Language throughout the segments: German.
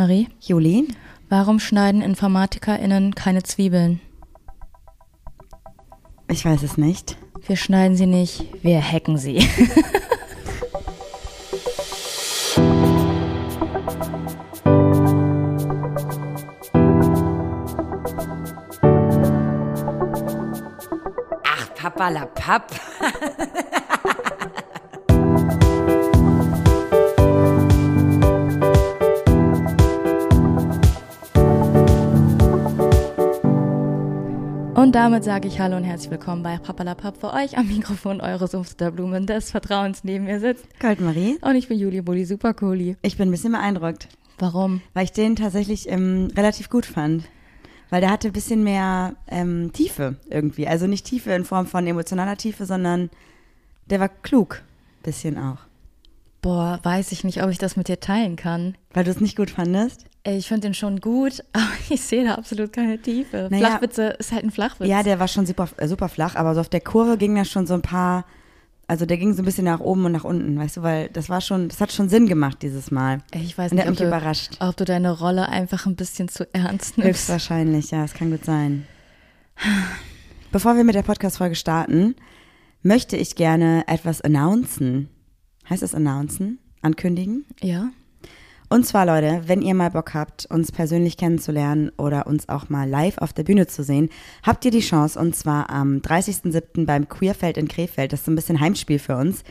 Marie, Juli? warum schneiden InformatikerInnen keine Zwiebeln? Ich weiß es nicht. Wir schneiden sie nicht, wir hacken sie. Ach, Papa la Papp. Und damit sage ich Hallo und herzlich willkommen bei Papalapap für euch am Mikrofon eure Sumpfterblumen des Vertrauens neben mir sitzt. Goldmarie? Und ich bin Juli Bulli Supercooli. Ich bin ein bisschen beeindruckt, Warum? weil ich den tatsächlich ähm, relativ gut fand. Weil der hatte ein bisschen mehr ähm, Tiefe irgendwie. Also nicht Tiefe in Form von emotionaler Tiefe, sondern der war klug. Bisschen auch. Boah, weiß ich nicht, ob ich das mit dir teilen kann. Weil du es nicht gut fandest? Ich finde den schon gut, aber ich sehe da absolut keine Tiefe. Naja. Flachwitze ist halt ein Flachwitz. Ja, der war schon super, äh, super flach, aber so auf der Kurve ging da schon so ein paar, also der ging so ein bisschen nach oben und nach unten, weißt du, weil das war schon, das hat schon Sinn gemacht dieses Mal. Ich weiß Und nicht, ob du, überrascht. ob du deine Rolle einfach ein bisschen zu ernst nimmst. Höchstwahrscheinlich, ja, es kann gut sein. Bevor wir mit der Podcast-Folge starten, möchte ich gerne etwas announcen. Heißt das announcen? Ankündigen? Ja? Und zwar, Leute, wenn ihr mal Bock habt, uns persönlich kennenzulernen oder uns auch mal live auf der Bühne zu sehen, habt ihr die Chance und zwar am 30.07. beim Queerfeld in Krefeld. Das ist so ein bisschen Heimspiel für uns,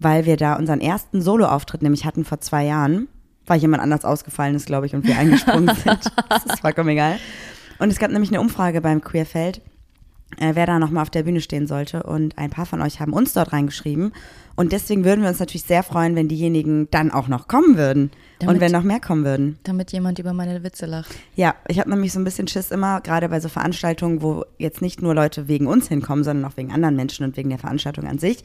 weil wir da unseren ersten Solo-Auftritt nämlich hatten vor zwei Jahren, weil jemand anders ausgefallen ist, glaube ich, und wir eingesprungen sind. Das ist vollkommen egal. Und es gab nämlich eine Umfrage beim Queerfeld, äh, wer da nochmal auf der Bühne stehen sollte. Und ein paar von euch haben uns dort reingeschrieben. Und deswegen würden wir uns natürlich sehr freuen, wenn diejenigen dann auch noch kommen würden. Damit- und wenn noch mehr kommen würden. Damit jemand über meine Witze lacht. Ja, ich habe nämlich so ein bisschen Schiss immer, gerade bei so Veranstaltungen, wo jetzt nicht nur Leute wegen uns hinkommen, sondern auch wegen anderen Menschen und wegen der Veranstaltung an sich,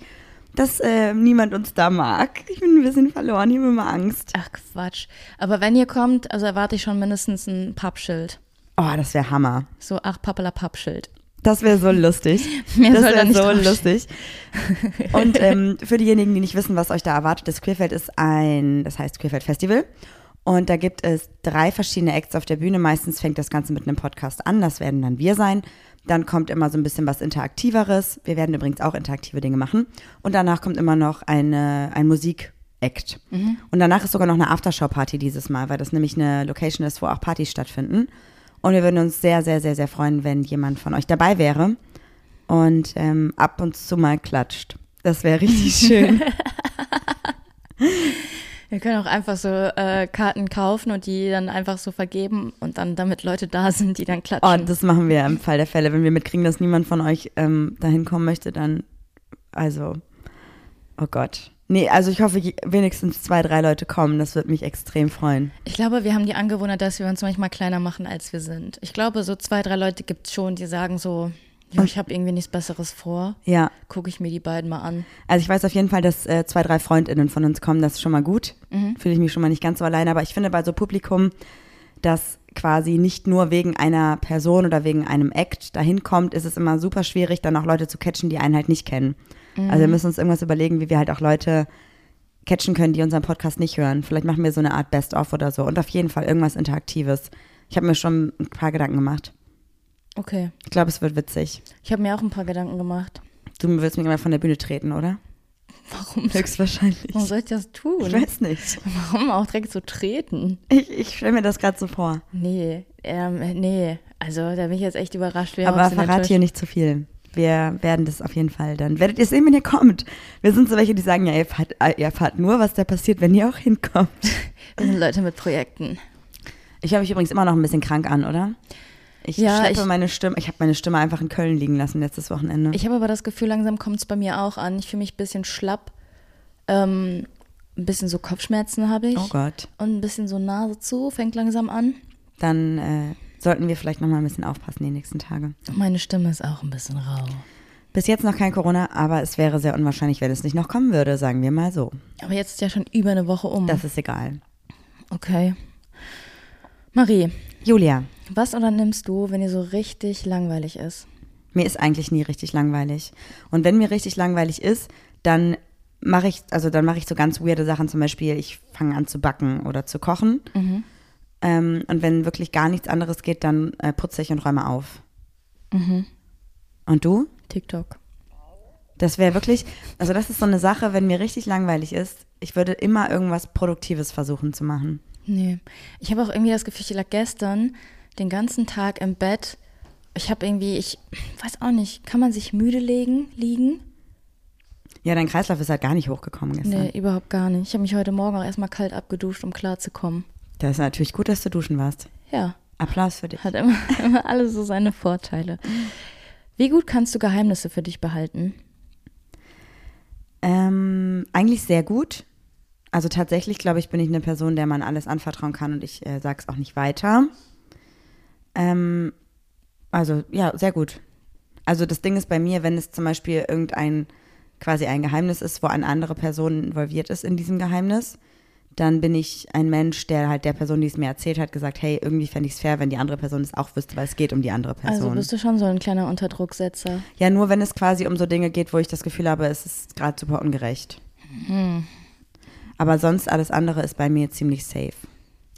dass äh, niemand uns da mag. Ich bin ein bisschen verloren, ich habe immer Angst. Ach Quatsch. Aber wenn ihr kommt, also erwarte ich schon mindestens ein Pappschild. Oh, das wäre Hammer. So, ach, Pappala Pappschild. Das wäre so lustig. Mehr das wäre so draufstehen. lustig. Und ähm, für diejenigen, die nicht wissen, was euch da erwartet, das Queerfeld ist ein, das heißt Queerfeld Festival. Und da gibt es drei verschiedene Acts auf der Bühne. Meistens fängt das Ganze mit einem Podcast an. Das werden dann wir sein. Dann kommt immer so ein bisschen was Interaktiveres. Wir werden übrigens auch interaktive Dinge machen. Und danach kommt immer noch eine, ein Musik-Act. Und danach ist sogar noch eine Aftershow-Party dieses Mal, weil das nämlich eine Location ist, wo auch Partys stattfinden. Und wir würden uns sehr, sehr, sehr, sehr freuen, wenn jemand von euch dabei wäre und ähm, ab und zu mal klatscht. Das wäre richtig schön. Wir können auch einfach so äh, Karten kaufen und die dann einfach so vergeben und dann damit Leute da sind, die dann Oh, klatschen. das machen wir im Fall der Fälle. Wenn wir mitkriegen, dass niemand von euch ähm, dahin kommen möchte, dann, also, oh Gott. Nee, also ich hoffe, wenigstens zwei, drei Leute kommen. Das würde mich extrem freuen. ich glaube, wir haben die Angewohnheit, dass wir uns manchmal kleiner machen, als wir sind. Ich glaube, so zwei, drei Leute gibt es schon, die sagen so, ja, ich habe irgendwie nichts Besseres vor. Ja, Gucke ich mir die beiden mal an. also ich weiß auf jeden Fall, dass äh, zwei, drei FreundInnen von uns kommen. Das ist schon mal gut. Fühle ich mich schon mal nicht ganz so alleine. Aber ich finde bei so Publikum, das quasi nicht nur wegen einer Person oder wegen einem Act dahin kommt, ist es immer super schwierig, dann auch Leute zu catchen, die einen halt nicht kennen. Also wir müssen uns irgendwas überlegen, wie wir halt auch Leute catchen können, die unseren Podcast nicht hören. Vielleicht machen wir so eine Art Best-of oder so. Und auf jeden Fall irgendwas Interaktives. Ich habe mir schon ein paar Gedanken gemacht. Okay. Ich glaube, es wird witzig. Ich habe mir auch ein paar Gedanken gemacht. Du willst mich immer von der Bühne treten, oder? Warum? Höchstwahrscheinlich. Warum soll ich das tun? Ich weiß nicht. Warum auch direkt so treten? Ich, ich stelle mir das gerade so vor. Nee, ähm, nee. Also da bin ich jetzt echt überrascht. Wir Aber haben uns verrat hier nicht zu viel. Wir werden das auf jeden Fall dann. Werdet ihr sehen, wenn ihr kommt. Wir sind so welche, die sagen, ja, ihr erfahrt, ihr erfahrt nur, was da passiert, wenn ihr auch hinkommt. Wir sind Leute mit Projekten. Ich höre mich übrigens immer noch ein bisschen krank an, oder? Ich Ja, schleppe ich- meine Stimme. Ich habe meine Stimme einfach in Köln liegen lassen letztes Wochenende. Ich habe aber das Gefühl, langsam kommt es bei mir auch an. Ich fühle mich ein bisschen schlapp. Ähm, ein bisschen so Kopfschmerzen habe ich. oh Gott. Und ein bisschen so Nase zu, fängt langsam an. Dann äh, sollten wir vielleicht noch mal ein bisschen aufpassen die nächsten Tage. Meine Stimme ist auch ein bisschen rau. Bis jetzt noch kein Corona, aber es wäre sehr unwahrscheinlich, wenn es nicht noch kommen würde, sagen wir mal so. Aber jetzt ist ja schon über eine Woche um. Das ist egal. okay. Marie, Julia, was unternimmst du, wenn dir so richtig langweilig ist? mir ist eigentlich nie richtig langweilig. Und wenn mir richtig langweilig ist, dann mache ich, also dann mache ich so ganz weirde Sachen. Zum Beispiel, ich fange an zu backen oder zu kochen. Ähm, und wenn wirklich gar nichts anderes geht, dann äh, putze ich und räume auf. Und du? TikTok. Das wäre wirklich, also das ist so eine Sache, wenn mir richtig langweilig ist, ich würde immer irgendwas Produktives versuchen zu machen. Nee. Ich habe auch irgendwie das Gefühl, ich lag gestern den ganzen Tag im Bett. Ich habe irgendwie, ich weiß auch nicht, kann man sich müde legen, liegen? Ja, dein Kreislauf ist halt gar nicht hochgekommen gestern. Nee, überhaupt gar nicht. Ich habe mich heute Morgen auch erstmal kalt abgeduscht, um klarzukommen. Das ist natürlich gut, dass du duschen warst. Ja, Applaus für dich. hat immer, immer alles so seine Vorteile. Wie gut kannst du Geheimnisse für dich behalten? Ähm, eigentlich sehr gut. Also tatsächlich, glaube ich, bin ich eine Person, der man alles anvertrauen kann und ich äh, sage es auch nicht weiter. Ähm, also ja, sehr gut. Also das Ding ist bei mir, wenn es zum Beispiel irgendein quasi ein Geheimnis ist, wo eine andere Person involviert ist in diesem Geheimnis, dann bin ich ein Mensch, der halt der Person, die es mir erzählt hat, gesagt, hey, irgendwie fände ich es fair, wenn die andere Person es auch wüsste, weil es geht um die andere Person. Also bist du schon so ein kleiner Unterdrucksetzer. Ja, nur wenn es quasi um so Dinge geht, wo ich das Gefühl habe, es ist gerade super ungerecht. Aber sonst alles andere ist bei mir ziemlich safe.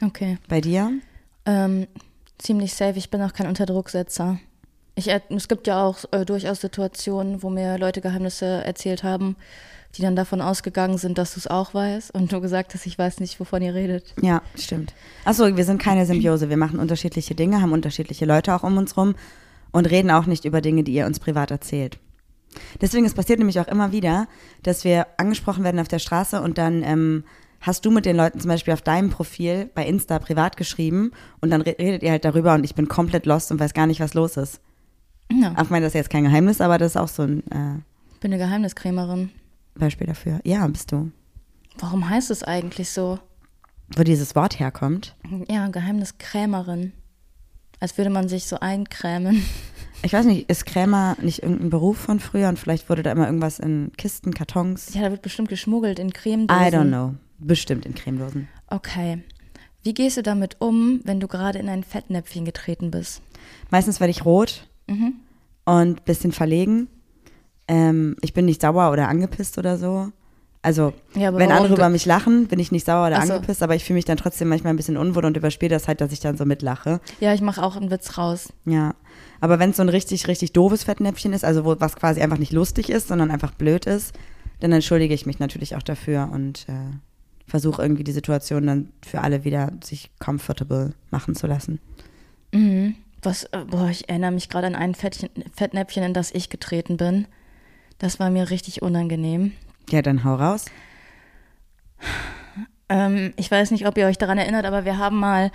Okay. Bei dir? Ähm, ziemlich safe. Ich bin auch kein Unterdrucksetzer. Ich, es gibt ja auch äh, durchaus Situationen, wo mir Leute Geheimnisse erzählt haben, die dann davon ausgegangen sind, dass du es auch weißt und du gesagt hast, ich weiß nicht, wovon ihr redet. Ja, stimmt. Achso, wir sind keine Symbiose. Wir machen unterschiedliche Dinge, haben unterschiedliche Leute auch um uns rum und reden auch nicht über Dinge, die ihr uns privat erzählt. Deswegen, es passiert nämlich auch immer wieder, dass wir angesprochen werden auf der Straße und dann ähm, hast du mit den Leuten zum Beispiel auf deinem Profil bei Insta privat geschrieben und dann re- redet ihr halt darüber und ich bin komplett lost und weiß gar nicht, was los ist. Ja, Auch wenn das jetzt kein Geheimnis, aber das ist auch so ein äh, ich bin eine Geheimniskrämerin. Beispiel dafür. Ja, bist du. Warum heißt es eigentlich so? Wo dieses Wort herkommt. Ja, Geheimniskrämerin. Als würde man sich so einkrämen. Ich weiß nicht, ist Krämer nicht irgendein Beruf von früher und vielleicht wurde da immer irgendwas in Kisten, Kartons? Ja, da wird bestimmt geschmuggelt in Cremedosen. I don't know. Bestimmt in Cremedosen. Okay. Wie gehst du damit um, wenn du gerade in ein Fettnäpfchen getreten bist? Meistens werde ich rot Mhm. und bisschen verlegen. Ähm, ich bin nicht sauer oder angepisst oder so. Also, Ja, wenn andere über mich lachen, bin ich nicht sauer oder Ach so. angepisst, aber ich fühle mich dann trotzdem manchmal ein bisschen unwohl und überspiele das halt, dass ich dann so mitlache. Ja, ich mache auch einen Witz raus. Ja. Aber wenn es so ein richtig, richtig doofes Fettnäpfchen ist, also wo was quasi einfach nicht lustig ist, sondern einfach blöd ist, dann entschuldige ich mich natürlich auch dafür und äh, versuche irgendwie die Situation dann für alle wieder sich comfortable machen zu lassen. Mhm. Was, äh, boah, ich erinnere mich gerade an ein Fettchen, Fettnäpfchen, in das ich getreten bin. Das war mir richtig unangenehm. Ja, dann hau raus. Ähm, ich weiß nicht, ob ihr euch daran erinnert, aber wir haben mal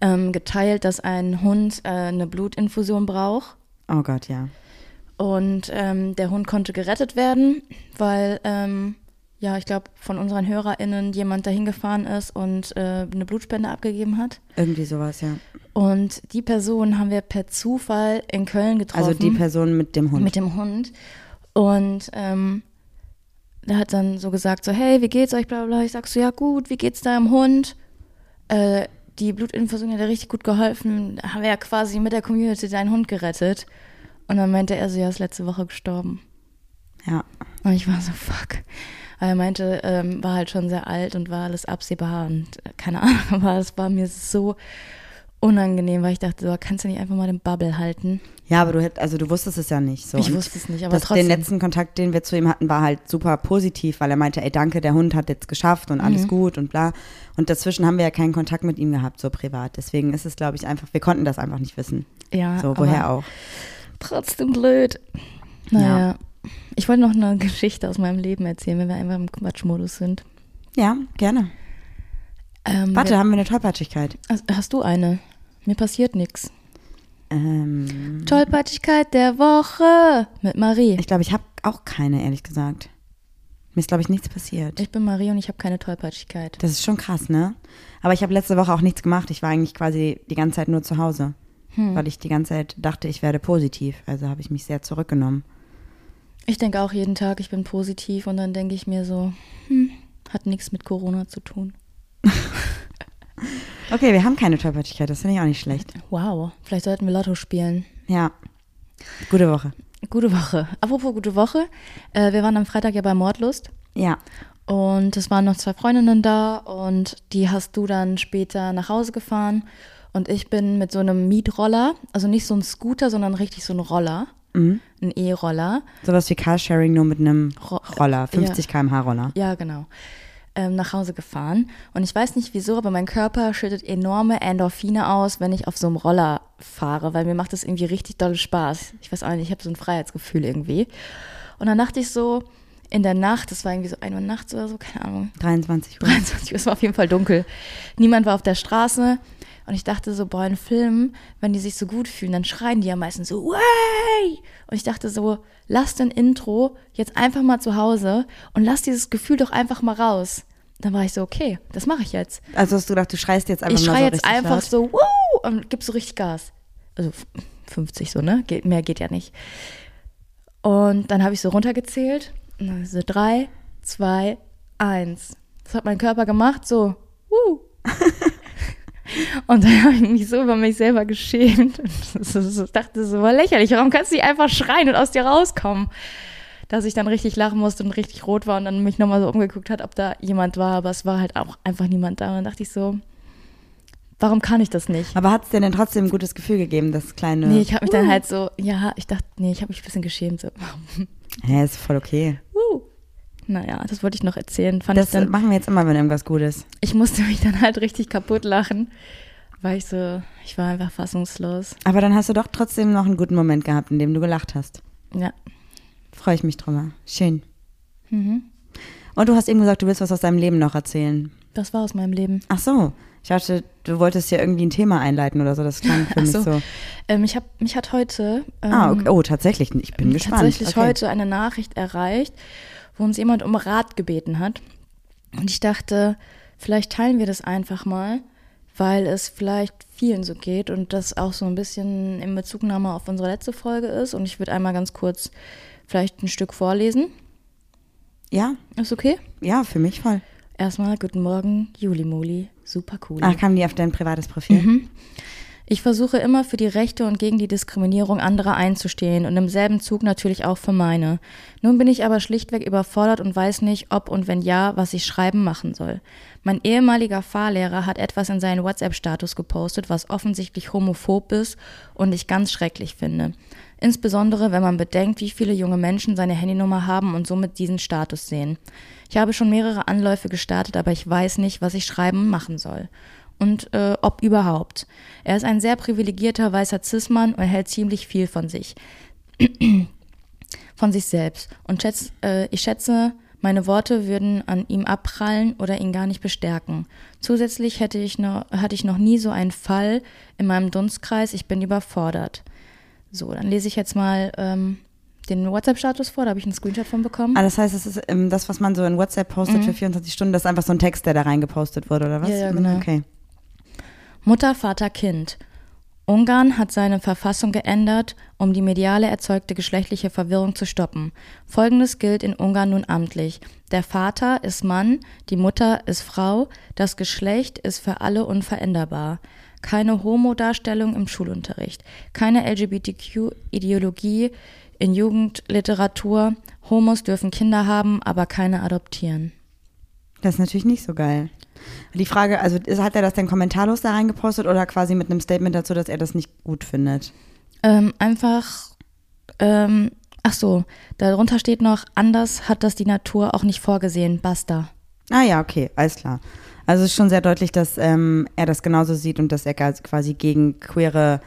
ähm, geteilt, dass ein Hund äh, eine Blutinfusion braucht. Oh Gott, ja. Und ähm, der Hund konnte gerettet werden, weil, ähm, ja, ich glaube, von unseren HörerInnen jemand dahin gefahren ist und äh, eine Blutspende abgegeben hat. Irgendwie sowas, ja. Und die Person haben wir per Zufall in Köln getroffen. Also die Person mit dem Hund. Mit dem Hund. Und ähm, der hat dann so gesagt, so, hey, wie geht's euch, bla bla bla. Ich sag so, ja gut, wie geht's deinem Hund? Äh, die Blutinfusion hat dir richtig gut geholfen. Da haben wir ja quasi mit der Community deinen Hund gerettet. Und dann meinte er so, ja, ist letzte Woche gestorben. ja. Und ich war so, fuck. Aber er meinte, ähm, war halt schon sehr alt und war alles absehbar und äh, keine Ahnung, aber es war mir so unangenehm, weil ich dachte, so, kannst du nicht einfach mal den Bubble halten? Ja, aber du also du wusstest es ja nicht. So. Ich wusste es nicht, aber das, trotzdem. Den letzten Kontakt, den wir zu ihm hatten, war halt super positiv, weil er meinte, ey, danke, der Hund hat jetzt geschafft und Mhm. alles gut und bla. Und dazwischen haben wir ja keinen Kontakt mit ihm gehabt, so privat. Deswegen ist es, glaube ich, einfach, wir konnten das einfach nicht wissen. ja, So, aber woher auch. Trotzdem blöd. Naja. Ich wollte noch eine Geschichte aus meinem Leben erzählen, wenn wir einfach im Quatschmodus sind. Ja, gerne. Ähm, Warte, wer- haben wir eine Tollpatschigkeit? hast, hast du eine? Mir passiert nichts. Ähm, Tollpatschigkeit der Woche mit Marie. ich glaube, ich habe auch keine, ehrlich gesagt. Mir ist, glaube ich, nichts passiert. Ich bin Marie und ich habe keine Tollpatschigkeit. Das ist schon krass, ne? Aber ich habe letzte Woche auch nichts gemacht. Ich war eigentlich quasi die ganze Zeit nur zu Hause. Hm. Weil ich die ganze Zeit dachte, ich werde positiv. Also habe ich mich sehr zurückgenommen. Ich denke auch jeden Tag, ich bin positiv und dann denke ich mir so, hm, hat nichts mit Corona zu tun. Okay, wir haben keine Tollpatschigkeit. Das finde ich auch nicht schlecht. Wow, vielleicht sollten wir Lotto spielen. Ja. Gute Woche. Gute Woche. Apropos gute Woche, äh, wir waren am Freitag ja bei Mordlust Ja. Und es waren noch zwei Freundinnen da und die hast du dann später nach Hause gefahren. Und ich bin mit so einem Mietroller, also nicht so ein Scooter, sondern richtig so ein Roller, Mhm. ein E-Roller. Sowas wie Carsharing nur mit einem Ro- Roller, 50 km/h Roller. Ja, genau. Ähm, nach Hause gefahren. Und ich weiß nicht wieso, aber mein Körper schüttet enorme Endorphine aus, wenn ich auf so einem Roller fahre, weil mir macht das irgendwie richtig doll Spaß. Ich weiß auch nicht, ich habe so ein Freiheitsgefühl irgendwie. Und dann dachte ich so, in der Nacht, das war irgendwie so 1 Uhr nachts oder so, keine Ahnung, 23 Uhr. 23 Uhr, es war auf jeden Fall dunkel. Niemand war auf der Straße. Und ich dachte so, boah, in Filmen, wenn die sich so gut fühlen, dann schreien die ja meistens so, way! Und ich dachte so, lass den Intro jetzt einfach mal zu Hause und lass dieses Gefühl doch einfach mal raus. Dann war ich so, okay, das mache ich jetzt. Also hast du gedacht, du schreist jetzt einfach Ich mal schreie so jetzt richtig einfach laut? so, wow! Und gib so richtig Gas. Also f- 50 so, ne? Geht, mehr geht ja nicht. Und dann habe ich so runtergezählt. Und dann so drei, zwei, eins. Das hat mein Körper gemacht, so, wuh. Und dann habe ich mich so über mich selber geschämt. So, dachte so, war lächerlich. Warum kannst du nicht einfach schreien und aus dir rauskommen? Dass ich dann richtig lachen musste und richtig rot war und dann mich nochmal so umgeguckt hat, ob da jemand war. Aber es war halt auch einfach niemand da. Und dann dachte ich so, warum kann ich das nicht? Aber hat es dir denn trotzdem ein gutes Gefühl gegeben, das kleine. Nee, ich habe mich dann halt so, ja, ich dachte, nee, ich habe mich ein bisschen geschämt. So. Hä, ist voll okay. Wuh. Naja, das wollte ich noch erzählen. Fand Das ich, dann, machen wir jetzt immer, wenn irgendwas gut ist. ich musste mich dann halt richtig kaputt lachen, weil ich so, ich war einfach fassungslos. Aber dann hast du doch trotzdem noch einen guten Moment gehabt, in dem du gelacht hast. Ja. Freue ich mich drüber. Schön. Mhm. Und du hast eben gesagt, du willst was aus deinem Leben noch erzählen. Das war aus meinem Leben. Ach so. Ich dachte, du wolltest hier irgendwie ein Thema einleiten oder so. Das klang für mich so. so. Ähm, ich hab, mich hat heute ähm, Ah, okay. oh, tatsächlich. Ich bin gespannt. tatsächlich okay. heute eine Nachricht erreicht, wo uns jemand um Rat gebeten hat. Und ich dachte, vielleicht teilen wir das einfach mal, weil es vielleicht vielen so geht und das auch so ein bisschen in Bezugnahme auf unsere letzte Folge ist. Und ich würde einmal ganz kurz vielleicht ein Stück vorlesen. Ja, Ist okay? ja, für mich voll. Erstmal, guten Morgen, Juli Moli. Super cool. Ach, kam die auf dein privates Profil? Mhm. Ich versuche immer für die Rechte und gegen die Diskriminierung anderer einzustehen und im selben Zug natürlich auch für meine. Nun bin ich aber schlichtweg überfordert und weiß nicht, ob und wenn ja, was ich schreiben machen soll. Mein ehemaliger Fahrlehrer hat etwas in seinen WhatsApp-Status gepostet, was offensichtlich homophob ist und ich ganz schrecklich finde. Insbesondere, wenn man bedenkt, wie viele junge Menschen seine Handynummer haben und somit diesen Status sehen. Ich habe schon mehrere Anläufe gestartet, aber ich weiß nicht, was ich schreiben und machen soll und äh, ob überhaupt. Er ist ein sehr privilegierter weißer Cis-Mann und hält ziemlich viel von sich. von sich selbst. Und schätz, äh, ich schätze, meine Worte würden an ihm abprallen oder ihn gar nicht bestärken. Zusätzlich hätte ich noch, hatte ich noch nie so einen Fall in meinem Dunstkreis. Ich bin überfordert. So, dann lese ich jetzt mal ähm, den WhatsApp-Status vor. Da habe ich einen Screenshot von bekommen. Ah, das heißt, es ist ähm, das, was man so in WhatsApp postet für 24 Stunden, das ist einfach so ein Text, der da reingepostet wurde, oder was? Mhm. Ja, ja, genau. Okay. Mutter, Vater, Kind. Ungarn hat seine Verfassung geändert, um die mediale erzeugte geschlechtliche Verwirrung zu stoppen. Folgendes gilt in Ungarn nun amtlich. Der Vater ist Mann, die Mutter ist Frau, das Geschlecht ist für alle unveränderbar. Keine Homo-Darstellung im Schulunterricht, keine LGBTQ-Ideologie in Jugendliteratur. Homos dürfen Kinder haben, aber keine adoptieren. Das ist natürlich nicht so geil. Die Frage, also hat er das denn kommentarlos da reingepostet oder quasi mit einem Statement dazu, dass er das nicht gut findet? Ähm, einfach, ähm, ach so, darunter steht noch, anders hat das die Natur auch nicht vorgesehen. Basta. Ah ja, okay, alles klar. Also es ist schon sehr deutlich, dass ähm, er das genauso sieht und dass er quasi gegen queere,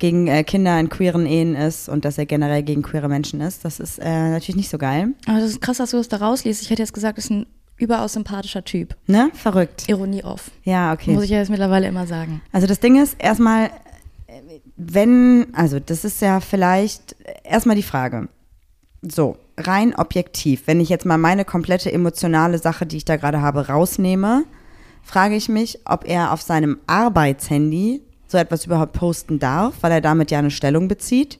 gegen äh, Kinder in queeren Ehen ist und dass er generell gegen queere Menschen ist. Das ist äh, natürlich nicht so geil. Aber das ist krass, dass du das da rausliest. Ich hätte jetzt gesagt, das ist ein überaus sympathischer Typ. Ne? Verrückt. Ironie off. Ja, okay. Muss ich ja jetzt mittlerweile immer sagen. Also das Ding ist erstmal, äh, wenn, also das ist ja vielleicht erstmal die Frage. So, rein objektiv, wenn ich jetzt mal meine komplette emotionale Sache, die ich da gerade habe, rausnehme, frage ich mich, ob er auf seinem Arbeitshandy so etwas überhaupt posten darf, weil er damit ja eine Stellung bezieht.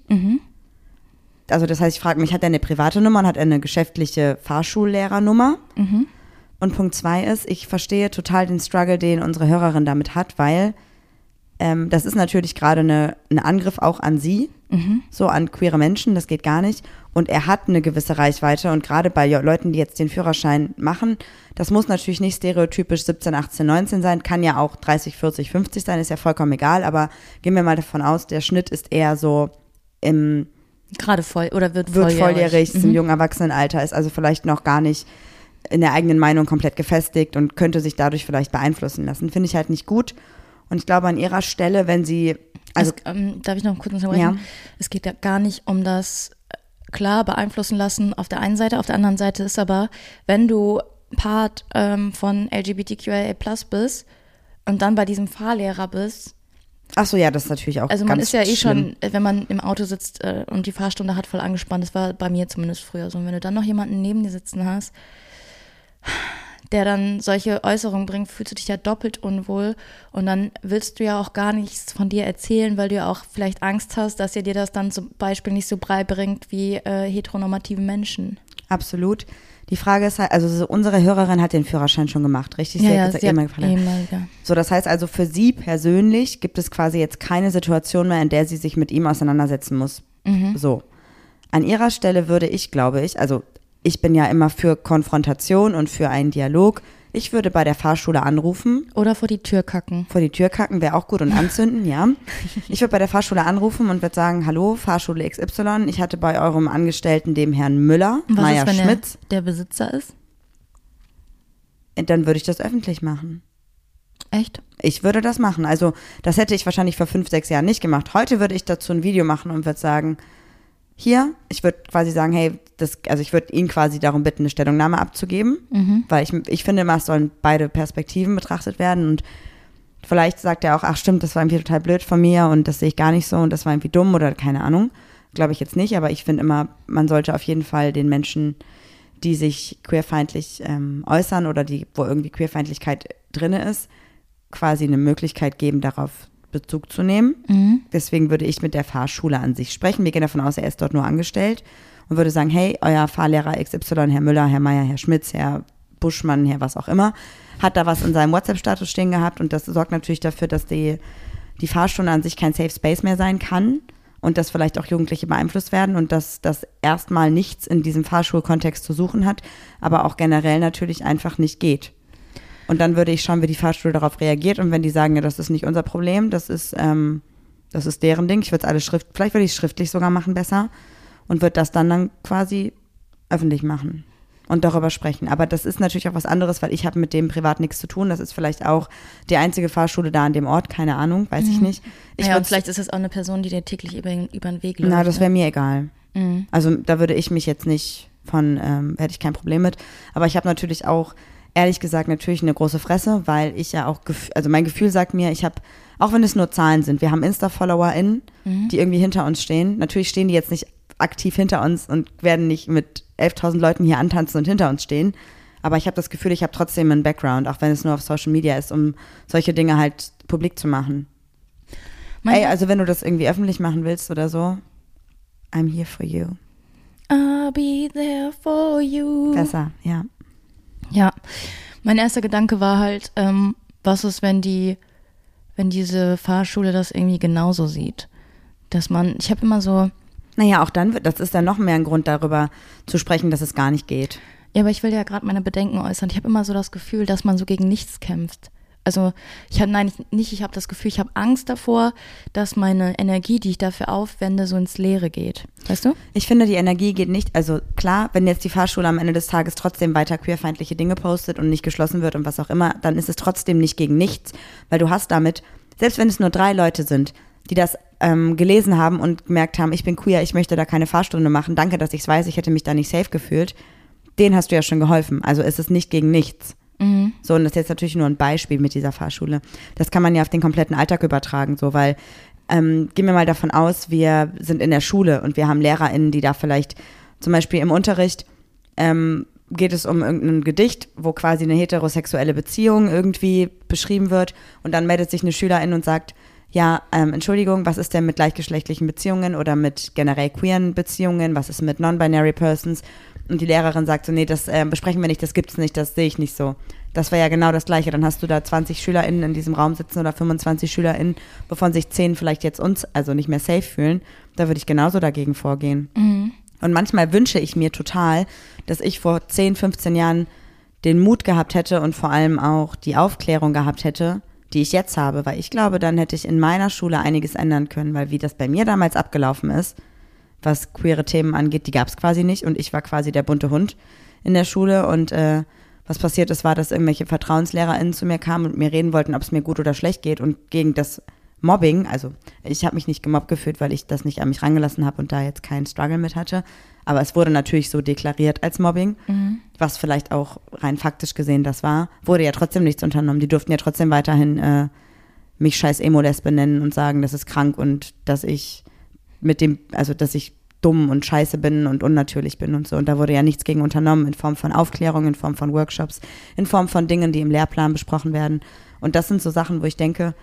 Also das heißt, ich frage mich, hat er eine private Nummer und hat er eine geschäftliche Fahrschullehrernummer? Und Punkt zwei ist, ich verstehe total den Struggle, den unsere Hörerin damit hat, weil Ähm, das ist natürlich gerade eine, ein Angriff auch an sie, so an queere Menschen, das geht gar nicht. Und er hat eine gewisse Reichweite und gerade bei Leuten, die jetzt den Führerschein machen, das muss natürlich nicht stereotypisch 17, 18, 19 sein, kann ja auch 30, 40, 50 sein, ist ja vollkommen egal, aber gehen wir mal davon aus, der Schnitt ist eher so im Gerade voll oder wird, wird volljährig. volljährig, ist im jungen Erwachsenenalter, ist also vielleicht noch gar nicht in der eigenen Meinung komplett gefestigt und könnte sich dadurch vielleicht beeinflussen lassen. Finde ich halt nicht gut. Und ich glaube, an ihrer Stelle, wenn sie, also es, ähm, darf ich noch kurz unterbrechen? Ja. Es geht ja gar nicht um das äh, klar beeinflussen lassen auf der einen Seite, auf der anderen Seite ist aber, wenn du Part ähm, von LGBTQIA Plus bist und dann bei diesem Fahrlehrer bist, ach so, ja, das ist natürlich auch also man ist ja eh schlimm. schon, äh, wenn man im Auto sitzt äh, und die Fahrstunde hat voll angespannt, das war bei mir zumindest früher so, und wenn du dann noch jemanden neben dir sitzen hast, der dann solche Äußerungen bringt, fühlst du dich ja doppelt unwohl und dann willst du ja auch gar nichts von dir erzählen, weil du ja auch vielleicht Angst hast, dass er dir das dann zum Beispiel nicht so brei bringt wie äh, heteronormative Menschen. Absolut. Die Frage ist halt, also so unsere Hörerin hat den Führerschein schon gemacht, richtig? Ja, Sie ja, hat gesagt, sie hat ehemaliger Fahrlehrer. ehemaliger. So, das heißt also für sie persönlich gibt es quasi jetzt keine Situation mehr, in der sie sich mit ihm auseinandersetzen muss. So. An ihrer Stelle würde ich, glaube ich, also ich bin ja immer für Konfrontation und für einen Dialog. Ich würde bei der Fahrschule anrufen, Oder vor die Tür kacken. vor die Tür kacken wäre auch gut und anzünden, ja. Ich würde bei der Fahrschule anrufen und würde sagen, hallo, Fahrschule XY, ich hatte bei eurem Angestellten, dem Herrn Müller, Was Meier ist, Schmitz, der, der Besitzer ist? dann würde ich das öffentlich machen. Echt? Ich würde das machen. Also, das hätte ich wahrscheinlich vor fünf, sechs Jahren nicht gemacht. Heute würde ich dazu ein Video machen und würde sagen, hier, ich würde quasi sagen, hey, das, also ich würde ihn quasi darum bitten, eine Stellungnahme abzugeben, weil ich, ich finde immer, es sollen beide Perspektiven betrachtet werden und vielleicht sagt er auch, ach stimmt, das war irgendwie total blöd von mir und das sehe ich gar nicht so und das war irgendwie dumm oder keine Ahnung. Glaube ich jetzt nicht, aber ich finde immer, man sollte auf jeden Fall den Menschen, die sich queerfeindlich ähm, äußern oder die, wo irgendwie Queerfeindlichkeit drinne ist, quasi eine Möglichkeit geben, darauf Bezug zu nehmen. Deswegen würde ich mit der Fahrschule an sich sprechen. Wir gehen davon aus, er ist dort nur angestellt und würde sagen, hey, euer Fahrlehrer XY, Herr Müller, Herr Meier, Herr Schmitz, Herr Buschmann, Herr was auch immer, hat da was in seinem WhatsApp-Status stehen gehabt und das sorgt natürlich dafür, dass die, die Fahrstunde an sich kein Safe Space mehr sein kann und dass vielleicht auch Jugendliche beeinflusst werden und dass das erstmal nichts in diesem Fahrschulkontext zu suchen hat, aber auch generell natürlich einfach nicht geht. Und dann würde ich schauen, wie die Fahrschule darauf reagiert. Und wenn die sagen, ja, das ist nicht unser Problem, das ist, ähm, das ist deren Ding. Ich würde es alles schrift, vielleicht würde ich es schriftlich sogar machen besser und würde das dann dann quasi öffentlich machen und darüber sprechen. Aber das ist natürlich auch was anderes, weil ich habe mit dem privat nichts zu tun. Das ist vielleicht auch die einzige Fahrschule da an dem Ort, keine Ahnung, weiß ich nicht. Ich ja, und vielleicht ist es auch eine Person, die dir täglich über, über den Weg läuft. na, das ne? wäre mir egal. Mhm. Also da würde ich mich jetzt nicht von, ähm, hätte ich kein Problem mit. Aber ich habe natürlich auch, ehrlich gesagt, natürlich eine große Fresse, weil ich ja auch, also mein Gefühl sagt mir, ich habe, auch wenn es nur Zahlen sind, wir haben Insta-FollowerInnen, die irgendwie hinter uns stehen. Natürlich stehen die jetzt nicht aktiv hinter uns und werden nicht mit 11.000 Leuten hier antanzen und hinter uns stehen. Aber ich habe das Gefühl, ich habe trotzdem einen Background, auch wenn es nur auf Social Media ist, um solche Dinge halt publik zu machen. Mein- Ey, also wenn du das irgendwie öffentlich machen willst oder so, I'm here for you. I'll be there for you. Besser, ja. Ja, mein erster Gedanke war halt, ähm, was ist, wenn die, wenn diese Fahrschule das irgendwie genauso sieht? Dass man, ich habe immer so, Naja, auch dann, wird- das ist dann noch mehr ein Grund darüber zu sprechen, dass es gar nicht geht. ja, aber ich will ja gerade meine Bedenken äußern. Ich habe immer so das Gefühl, dass man so gegen nichts kämpft. Also ich habe nein, ich, nicht, ich habe das Gefühl, ich habe Angst davor, dass meine Energie, die ich dafür aufwende, so ins Leere geht. Weißt du? Ich finde, die Energie geht nicht, also klar, wenn jetzt die Fahrschule am Ende des Tages trotzdem weiter queerfeindliche Dinge postet und nicht geschlossen wird und was auch immer, dann ist es trotzdem nicht gegen nichts, weil du hast damit, selbst wenn es nur drei Leute sind, die das ähm, gelesen haben und gemerkt haben, ich bin queer, ich möchte da keine Fahrstunde machen, danke, dass ich es weiß, ich hätte mich da nicht safe gefühlt, denen hast du ja schon geholfen. Also ist es nicht gegen nichts. So, und das ist jetzt natürlich nur ein Beispiel mit dieser Fahrschule. Das kann man ja auf den kompletten Alltag übertragen, so, weil ähm, gehen wir mal davon aus, wir sind in der Schule und wir haben LehrerInnen, die da vielleicht zum Beispiel im Unterricht ähm, geht es um irgendein Gedicht, wo quasi eine heterosexuelle Beziehung irgendwie beschrieben wird und dann meldet sich eine Schülerin und sagt, ja, ähm, Entschuldigung, was ist denn mit gleichgeschlechtlichen Beziehungen oder mit generell queeren Beziehungen, was ist mit non-binary persons? Und die Lehrerin sagt so, nee, das äh, besprechen wir nicht, das gibt's nicht, das sehe ich nicht so. Das wäre ja genau das Gleiche. Dann hast du da 20 SchülerInnen in diesem Raum sitzen oder 25 SchülerInnen, wovon sich 10 vielleicht jetzt uns, also nicht mehr safe fühlen. Da würde ich genauso dagegen vorgehen. Und manchmal wünsche ich mir total, dass ich vor 10, 15 Jahren den Mut gehabt hätte und vor allem auch die Aufklärung gehabt hätte, die ich jetzt habe, weil ich glaube, dann hätte ich in meiner Schule einiges ändern können, weil wie das bei mir damals abgelaufen ist, was queere Themen angeht, die gab es quasi nicht. Und ich war quasi der bunte Hund in der Schule. Und äh, was passiert ist, war, dass irgendwelche VertrauenslehrerInnen zu mir kamen und mir reden wollten, ob es mir gut oder schlecht geht. Und gegen das Mobbing, also ich habe mich nicht gemobbt gefühlt, weil ich das nicht an mich rangelassen habe und da jetzt keinen Struggle mit hatte, aber es wurde natürlich so deklariert als Mobbing, was vielleicht auch rein faktisch gesehen das war, wurde ja trotzdem nichts unternommen. Die durften ja trotzdem weiterhin äh, mich scheiß Emo-Lesbe nennen und sagen, das ist krank und dass ich mit dem, also dass ich dumm und scheiße bin und unnatürlich bin und so. Und da wurde ja nichts gegen unternommen in Form von Aufklärung, in Form von Workshops, in Form von Dingen, die im Lehrplan besprochen werden. Und das sind so Sachen, wo ich denke,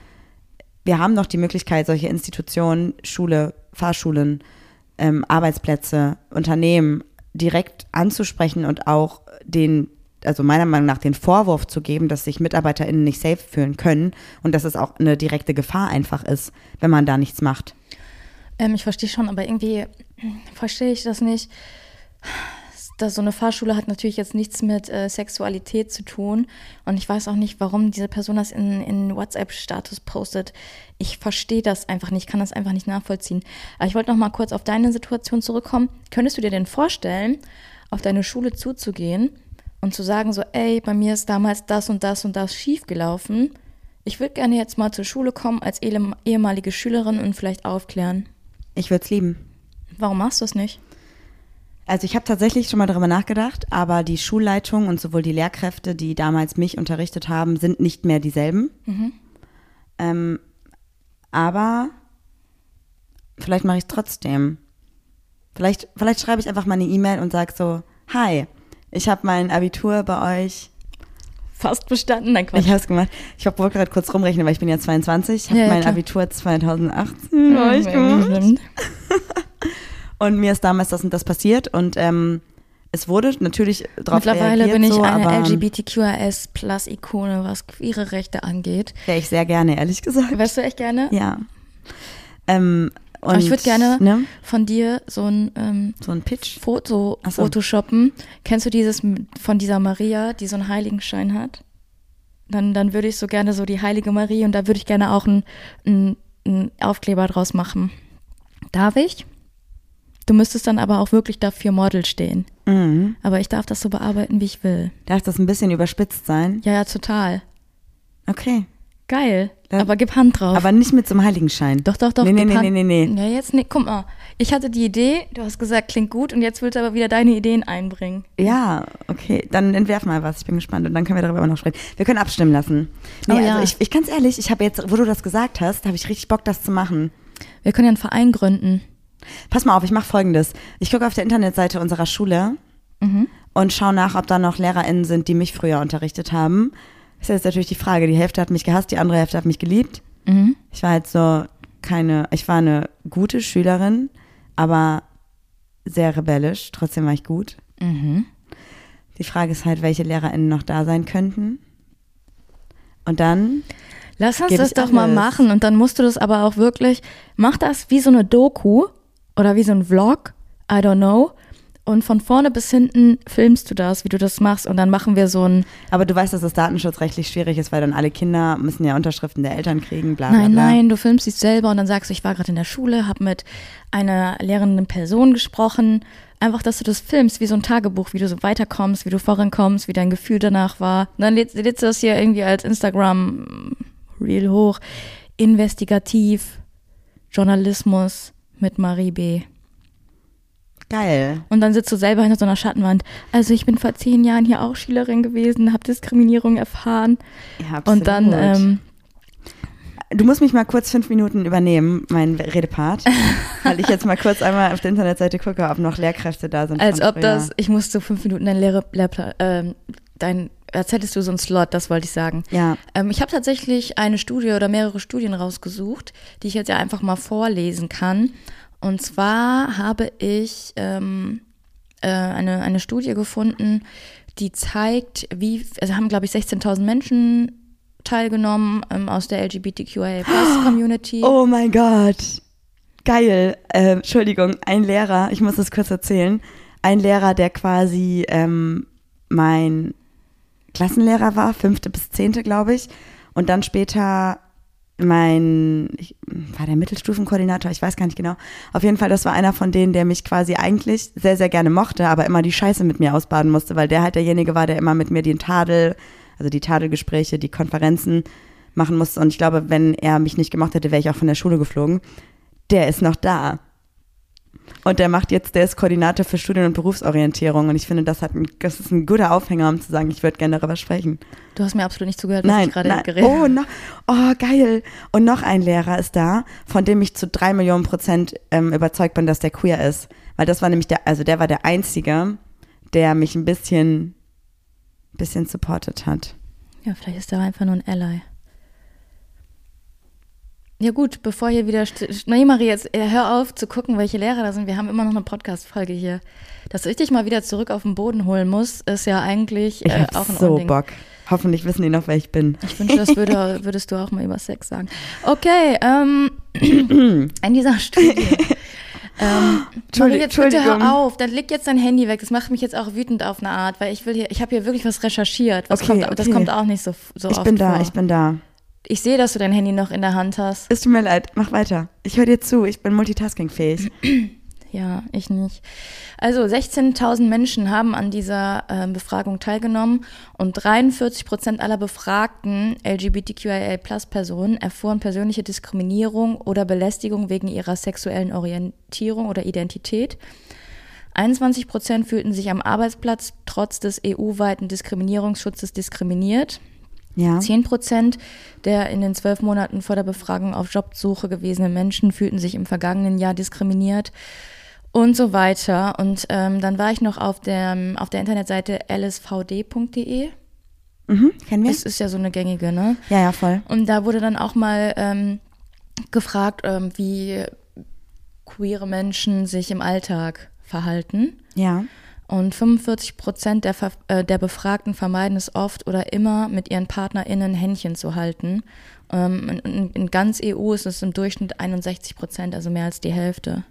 wir haben noch die Möglichkeit, solche Institutionen, Schule, Fahrschulen, ähm, Arbeitsplätze, Unternehmen direkt anzusprechen und auch den, also meiner Meinung nach den Vorwurf zu geben, dass sich MitarbeiterInnen nicht safe fühlen können und dass es auch eine direkte Gefahr einfach ist, wenn man da nichts macht. Ähm, ich verstehe schon, aber irgendwie verstehe ich das nicht. Das, so eine Fahrschule hat natürlich jetzt nichts mit äh, Sexualität zu tun. Und ich weiß auch nicht, warum diese Person das in, in WhatsApp-Status postet. Ich verstehe das einfach nicht, kann das einfach nicht nachvollziehen. Aber ich wollte noch mal kurz auf deine Situation zurückkommen. Könntest du dir denn vorstellen, auf deine Schule zuzugehen und zu sagen so, ey, bei mir ist damals das und das und das schiefgelaufen. Ich würde gerne jetzt mal zur Schule kommen als ehem- ehemalige Schülerin und vielleicht aufklären. Ich würde es lieben. Warum machst du es nicht? Also ich habe tatsächlich schon mal darüber nachgedacht, aber die Schulleitung und sowohl die Lehrkräfte, die damals mich unterrichtet haben, sind nicht mehr dieselben. Ähm, aber vielleicht mache ich es trotzdem. Vielleicht, vielleicht schreibe ich einfach mal eine E-Mail und sage so, hi, ich habe mein Abitur bei euch. Fast bestanden, nein Quatsch. Ich habe es gemacht. Ich wollte gerade kurz rumrechnen, weil ich bin ja 22. Ich habe Ja, ja, mein klar. Abitur 2018 bei euch gemacht. Stimmt. Und mir ist damals das und das passiert und ähm, es wurde natürlich darauf Mittlerweile reagiert, bin ich so, eine aber LGBTQRS Plus Ikone, was queere Rechte angeht. wäre ich sehr gerne, ehrlich gesagt. Wärst du echt gerne? Ja. Ähm, und, Aber ich würde gerne Ne, von dir so ein ähm, so ein Pitch. Foto so. photoshoppen. Kennst du dieses von dieser Maria, die so einen Heiligenschein hat? Dann, dann würde ich so gerne so die heilige Marie und da würde ich gerne auch einen einen Aufkleber draus machen. Darf ich? Du müsstest dann aber auch wirklich dafür Model stehen. Mhm. Aber ich darf das so bearbeiten, wie ich will. Darf das ein bisschen überspitzt sein? Ja, ja, total. Okay. Geil. Dann- aber gib Hand drauf. Aber nicht mit so einem Heiligenschein. doch, doch, doch. Nee, nee, nee, Hand. nee, nee, nee. Ja, jetzt, nee, guck mal. Ich hatte die Idee, du hast gesagt, klingt gut und jetzt willst du aber wieder deine Ideen einbringen. Ja, okay. Dann entwerf mal was. Ich bin gespannt und dann können wir darüber noch sprechen. Wir können abstimmen lassen. Nee, Oh ja. also ich, ich ganz ehrlich, ich habe jetzt, wo du das gesagt hast, habe ich richtig Bock, das zu machen. Wir können ja einen Verein gründen. Pass mal auf, ich mache folgendes. Ich gucke auf der Internetseite unserer Schule und schaue nach, ob da noch LehrerInnen sind, die mich früher unterrichtet haben. Ist jetzt natürlich die Frage. Die Hälfte hat mich gehasst, die andere Hälfte hat mich geliebt. Ich war halt so keine, ich war eine gute Schülerin, aber sehr rebellisch. Trotzdem war ich gut. Die Frage ist halt, welche LehrerInnen noch da sein könnten. Und dann, Lass uns das doch mal alles. machen und dann musst du das aber auch wirklich, mach das wie so eine Doku oder wie so ein Vlog, I don't know. Und von vorne bis hinten filmst du das, wie du das machst und dann machen wir so ein, aber du weißt, dass das datenschutzrechtlich schwierig ist, weil dann alle Kinder müssen ja Unterschriften der Eltern kriegen, bla bla nein, bla. nein, du filmst dich selber und dann sagst du, ich war gerade in der Schule, habe mit einer lehrenden Person gesprochen. Einfach, dass du das filmst, wie so ein Tagebuch, wie du so weiterkommst, wie du vorankommst, wie dein Gefühl danach war. Und dann lädst, lädst du das hier irgendwie als Instagram-Reel hoch. Investigativ, Journalismus mit Marie B. Geil. Und dann sitzt du selber hinter so einer Schattenwand. Also ich bin vor zehn Jahren hier auch Schülerin gewesen, habe Diskriminierung erfahren. Ja, absolut. Und dann, ähm, Du musst mich mal kurz fünf Minuten übernehmen, mein Redepart, weil ich jetzt mal kurz einmal auf der Internetseite gucke, ob noch Lehrkräfte da sind. als ob früher. das, ich musste fünf Minuten dein Lehre, Lehrplan, ähm, dein, als hättest du so einen Slot, das wollte ich sagen. Ja, Ähm, ich habe tatsächlich eine Studie oder mehrere Studien rausgesucht, die ich jetzt ja einfach mal vorlesen kann. Und zwar habe ich ähm, äh, eine, eine Studie gefunden die zeigt, wie, also haben, glaube ich, 16.000 Menschen teilgenommen ähm, aus der LGBTQIA-Plus-Community. Oh mein Gott. Geil. Äh, Entschuldigung, ein Lehrer, ich muss das kurz erzählen. Ein Lehrer, der quasi ähm, mein Klassenlehrer war, fünfte bis zehnte, glaube ich. Und dann später mein, ich, war der Mittelstufenkoordinator, ich weiß gar nicht genau. Auf jeden Fall, das war einer von denen, der mich quasi eigentlich sehr, sehr gerne mochte, aber immer die Scheiße mit mir ausbaden musste, weil der halt derjenige war, der immer mit mir den Tadel, also die Tadelgespräche, die Konferenzen machen musste. Und ich glaube, wenn er mich nicht gemacht hätte, wäre ich auch von der Schule geflogen. Der ist noch da. Und der macht jetzt, der ist Koordinator für Studien- und Berufsorientierung. Und ich finde, das, hat ein, das ist ein guter Aufhänger, um zu sagen, ich würde gerne darüber sprechen. Du hast mir absolut nicht zugehört, was Nein, ich gerade geredet Oh, no, oh, geil. Und noch ein Lehrer ist da, von dem ich zu drei Millionen Prozent ähm, überzeugt bin, dass der queer ist. Weil das war nämlich der, also der war der Einzige, der mich ein bisschen, bisschen supportet hat. Ja, vielleicht ist er einfach nur ein Ally. Ja gut, bevor hier wieder... Nee, Marie, jetzt äh, hör auf zu gucken, welche Lehrer da sind. Wir haben immer noch eine Podcast-Folge hier. Dass ich dich mal wieder zurück auf den Boden holen muss, ist ja eigentlich Ich äh, auch ein so Unding. Bock. Hoffentlich wissen die noch, wer ich bin. Ich wünsche, das würde, würdest du auch mal über Sex sagen. Okay, ähm, in dieser Studie. ähm, Marie, jetzt bitte Entschuldigung. hör auf, dann leg jetzt dein Handy weg. Das macht mich jetzt auch wütend auf eine Art, weil ich will hier, ich habe hier wirklich was recherchiert. Was Okay, kommt, Das okay. kommt auch nicht so, so Ich oft bin da, vor. ich bin da. Ich sehe, dass du dein Handy noch in der Hand hast. Es tut mir leid, mach weiter. Ich höre dir zu, ich bin multitaskingfähig. Ja, ich nicht. Also 16.000 Menschen haben an dieser ähm, Befragung teilgenommen und 43 Prozent aller befragten LGBTQIA-Plus-Personen erfuhren persönliche Diskriminierung oder Belästigung wegen ihrer sexuellen Orientierung oder Identität. 21 Prozent fühlten sich am Arbeitsplatz trotz des EU-weiten Diskriminierungsschutzes diskriminiert. Ja. 10 Prozent der in den zwölf Monaten vor der Befragung auf Jobsuche gewesenen Menschen fühlten sich im vergangenen Jahr diskriminiert und so weiter. Und ähm, dann war ich noch auf der, auf der Internetseite lsvd.de. Mhm, kennen wir? Das ist ja so eine gängige, ne? Ja, ja, voll. Und da wurde dann auch mal ähm, gefragt, ähm, wie queere Menschen sich im Alltag verhalten. Ja. Und 45 Prozent der, äh, der Befragten vermeiden es oft oder immer, mit ihren PartnerInnen Händchen zu halten. Ähm, in, in, in ganz EU ist es im Durchschnitt 61 Prozent, also mehr als die Hälfte.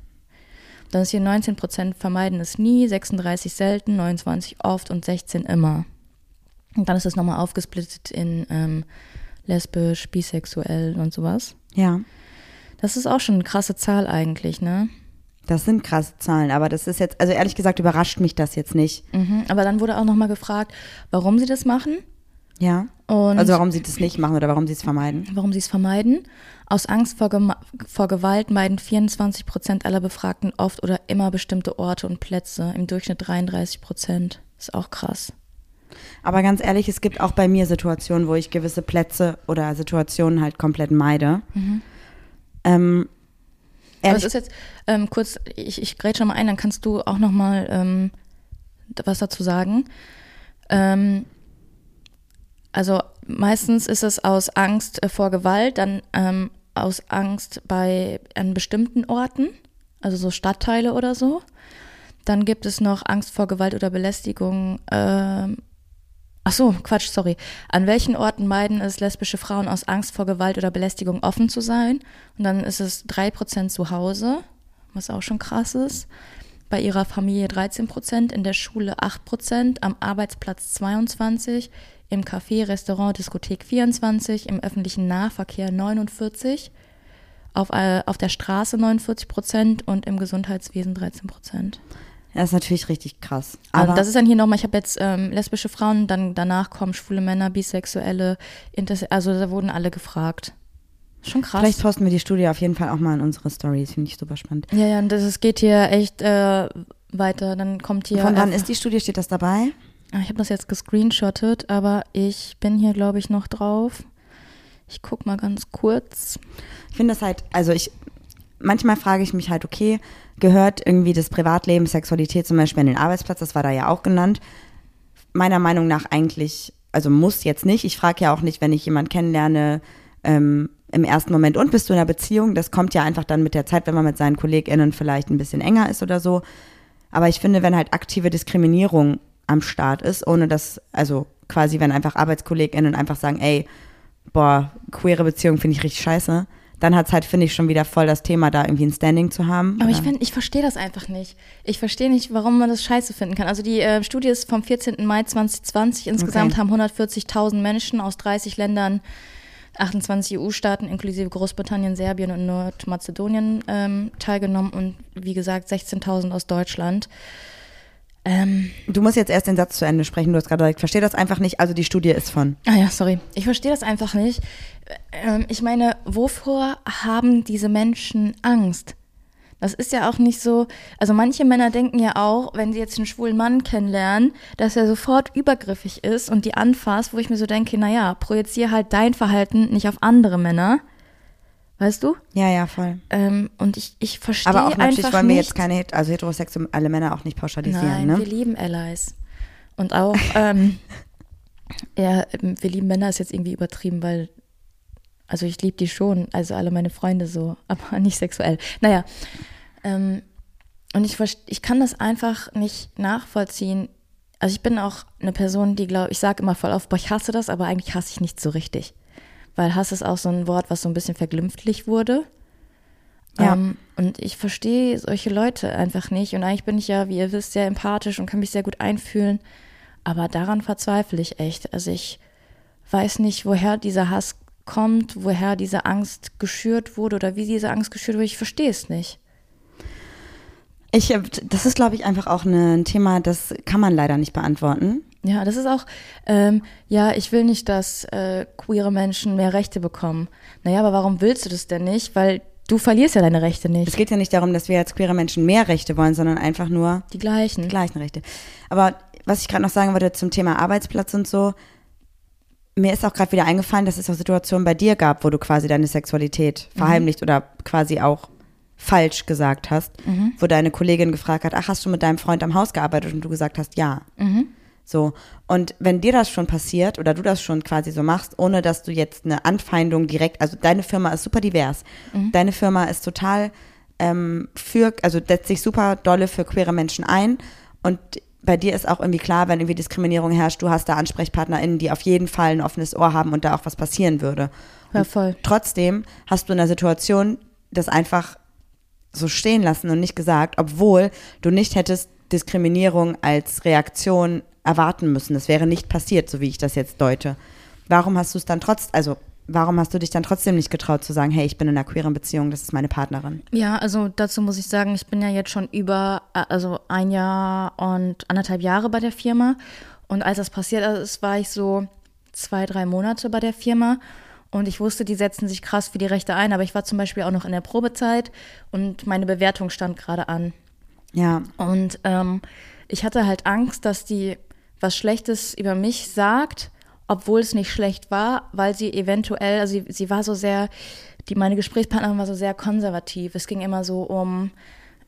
Dann ist hier 19 Prozent vermeiden es nie, 36 selten, 29 oft und 16 immer. Und dann ist es nochmal aufgesplittet in ähm, lesbisch, bisexuell und sowas. Ja. Das ist auch schon eine krasse Zahl eigentlich, ne? Das sind krasse Zahlen, aber das ist jetzt, also ehrlich gesagt, überrascht mich das jetzt nicht. Mhm. Aber dann wurde auch nochmal gefragt, warum sie das machen. Ja. Und Also warum sie das nicht machen oder warum sie es vermeiden. warum sie es vermeiden. Aus Angst vor, Gema- vor Gewalt meiden 24 Prozent aller Befragten oft oder immer bestimmte Orte und Plätze, im Durchschnitt 33 Prozent. Ist auch krass. Aber ganz ehrlich, es gibt auch bei mir Situationen, wo ich gewisse Plätze oder Situationen halt komplett meide. Ähm, Aber ehrlich, es ist jetzt ähm, kurz, ich, ich grätsche schon mal ein, dann kannst du auch noch mal ähm, was dazu sagen. Ähm, also meistens ist es aus Angst äh, vor Gewalt, dann ähm, aus Angst bei an bestimmten Orten, also so Stadtteile oder so. Dann gibt es noch Angst vor Gewalt oder Belästigung. Ach so, Quatsch, sorry. An welchen Orten meiden es lesbische Frauen aus Angst vor Gewalt oder Belästigung offen zu sein? Und dann ist es 3% zu Hause, was auch schon krass ist. Bei ihrer Familie 13%, in der Schule 8%, am Arbeitsplatz 22%, im Café, Restaurant, Diskothek 24%, im öffentlichen Nahverkehr 49%, auf, äh, auf der Straße 49% und im Gesundheitswesen 13%. Das ist natürlich richtig krass. Aber Also das ist dann hier nochmal, ich habe jetzt ähm, lesbische Frauen, dann danach kommen schwule Männer, Bisexuelle, Interse also da wurden alle gefragt. Schon krass. vielleicht posten wir die Studie auf jeden Fall auch mal in unsere Stories. Finde ich super spannend. ja, ja, und das, es geht hier echt äh, weiter. Dann kommt hier. Von wann ist die Studie? Steht das dabei? Ah, Ich habe das jetzt gescreenshottet, aber ich bin hier, glaube ich, noch drauf. Ich guck mal ganz kurz. Ich finde das halt, also ich, manchmal frage ich mich halt, okay, gehört irgendwie das Privatleben, Sexualität zum Beispiel an den Arbeitsplatz, das war da ja auch genannt. Meiner Meinung nach eigentlich, also muss jetzt nicht. Ich frage ja auch nicht, wenn ich jemanden kennenlerne, ähm, im ersten Moment, und bist du in einer Beziehung? Das kommt ja einfach dann mit der Zeit, wenn man mit seinen KollegInnen vielleicht ein bisschen enger ist oder so. Aber ich finde, wenn halt aktive Diskriminierung am Start ist, ohne dass, also quasi, wenn einfach ArbeitskollegInnen einfach sagen, ey, boah, queere Beziehung finde ich richtig scheiße, dann hat es halt, finde ich, schon wieder voll das Thema, da irgendwie ein Standing zu haben. Aber ich Oder? finde, ich verstehe das einfach nicht. Ich verstehe nicht, warum man das scheiße finden kann. Also die äh, Studie ist vom 14. Mai 2020. Insgesamt Okay. haben 140.000 Menschen aus 30 Ländern, 28 EU-Staaten inklusive Großbritannien, Serbien und Nordmazedonien ähm, teilgenommen und wie gesagt 16.000 aus Deutschland. Ähm, Du musst jetzt erst den Satz zu Ende sprechen. Du hast gerade gesagt, ich verstehe das einfach nicht. Also die Studie ist von. Ah ja, sorry. Ich verstehe das einfach nicht. Ähm, ich meine, wovor haben diese Menschen Angst? Das ist ja auch nicht so. Also manche Männer denken ja auch, wenn sie jetzt einen schwulen Mann kennenlernen, dass er sofort übergriffig ist und die anfasst, wo ich mir so denke, naja, projiziere halt dein Verhalten nicht auf andere Männer. Weißt du? Ja, ja, voll. Ähm, und ich, ich verstehe Aber auch natürlich einfach wollen wir nicht, jetzt keine, also heterosexuelle Männer auch nicht pauschalisieren, Nein, ne? wir lieben Allies. Und auch, ähm, ja, ähm, wir lieben Männer ist jetzt irgendwie übertrieben, weil, also ich liebe die schon, also alle meine Freunde so, aber nicht sexuell. Naja, ähm, und ich, ich kann das einfach nicht nachvollziehen. Also ich bin auch eine Person, die glaube, ich sage immer voll oft, boah, ich hasse das, aber eigentlich hasse ich nicht so richtig. Weil Hass ist auch so ein Wort, was so ein bisschen verglimpflich wurde. Ja. Ähm, und ich verstehe solche Leute einfach nicht. Und eigentlich bin ich ja, wie ihr wisst, sehr empathisch und kann mich sehr gut einfühlen. Aber daran verzweifle ich echt. Also ich weiß nicht, woher dieser Hass kommt, woher diese Angst geschürt wurde oder wie diese Angst geschürt wurde. Ich verstehe es nicht. Ich, das ist, glaube ich, einfach auch ne- ein Thema, das kann man leider nicht beantworten. Ja, das ist auch, ähm, ja, ich will nicht, dass äh, queere Menschen mehr Rechte bekommen. Naja, aber warum willst du das denn nicht? Weil du verlierst ja deine Rechte Es nicht. geht ja nicht darum, dass wir als queere Menschen mehr Rechte wollen, sondern einfach nur Die gleichen. die gleichen Rechte. Aber was ich gerade noch sagen wollte zum Thema Arbeitsplatz und so, mir ist auch gerade wieder eingefallen, dass es auch Situationen bei dir gab, wo du quasi deine Sexualität verheimlicht oder quasi auch falsch gesagt hast, wo deine Kollegin gefragt hat, ach, hast du mit deinem Freund am Haus gearbeitet und du gesagt hast, ja. So. Und wenn dir das schon passiert oder du das schon quasi so machst, ohne dass du jetzt eine Anfeindung direkt, also deine Firma ist super divers. Deine Firma ist total ähm, für, also setzt sich super dolle für queere Menschen ein. Und bei dir ist auch irgendwie klar, wenn irgendwie Diskriminierung herrscht, du hast da AnsprechpartnerInnen, die auf jeden Fall ein offenes Ohr haben und da auch was passieren würde. Ja, voll. Trotzdem hast du in der Situation das einfach so stehen lassen und nicht gesagt, obwohl du nicht hättest Diskriminierung als Reaktion erwarten müssen. Das wäre nicht passiert, so wie ich das jetzt deute. Warum hast du es dann trotz, also warum hast du dich dann trotzdem nicht getraut zu sagen, hey, ich bin in einer queeren Beziehung, das ist meine Partnerin? Ja, also dazu muss ich sagen, ich bin ja jetzt schon über, äh, also ein Jahr und anderthalb Jahre bei der Firma. Und als das passiert ist, war ich so zwei, drei Monate bei der Firma. Und ich wusste, die setzen sich krass für die Rechte ein. Aber ich war zum Beispiel auch noch in der Probezeit und meine Bewertung stand gerade an. Ja, Und ähm, ich hatte halt Angst, dass die was Schlechtes über mich sagt, obwohl es nicht schlecht war, weil sie eventuell, also sie, sie war so sehr, die, meine Gesprächspartnerin war so sehr konservativ. Es ging immer so um,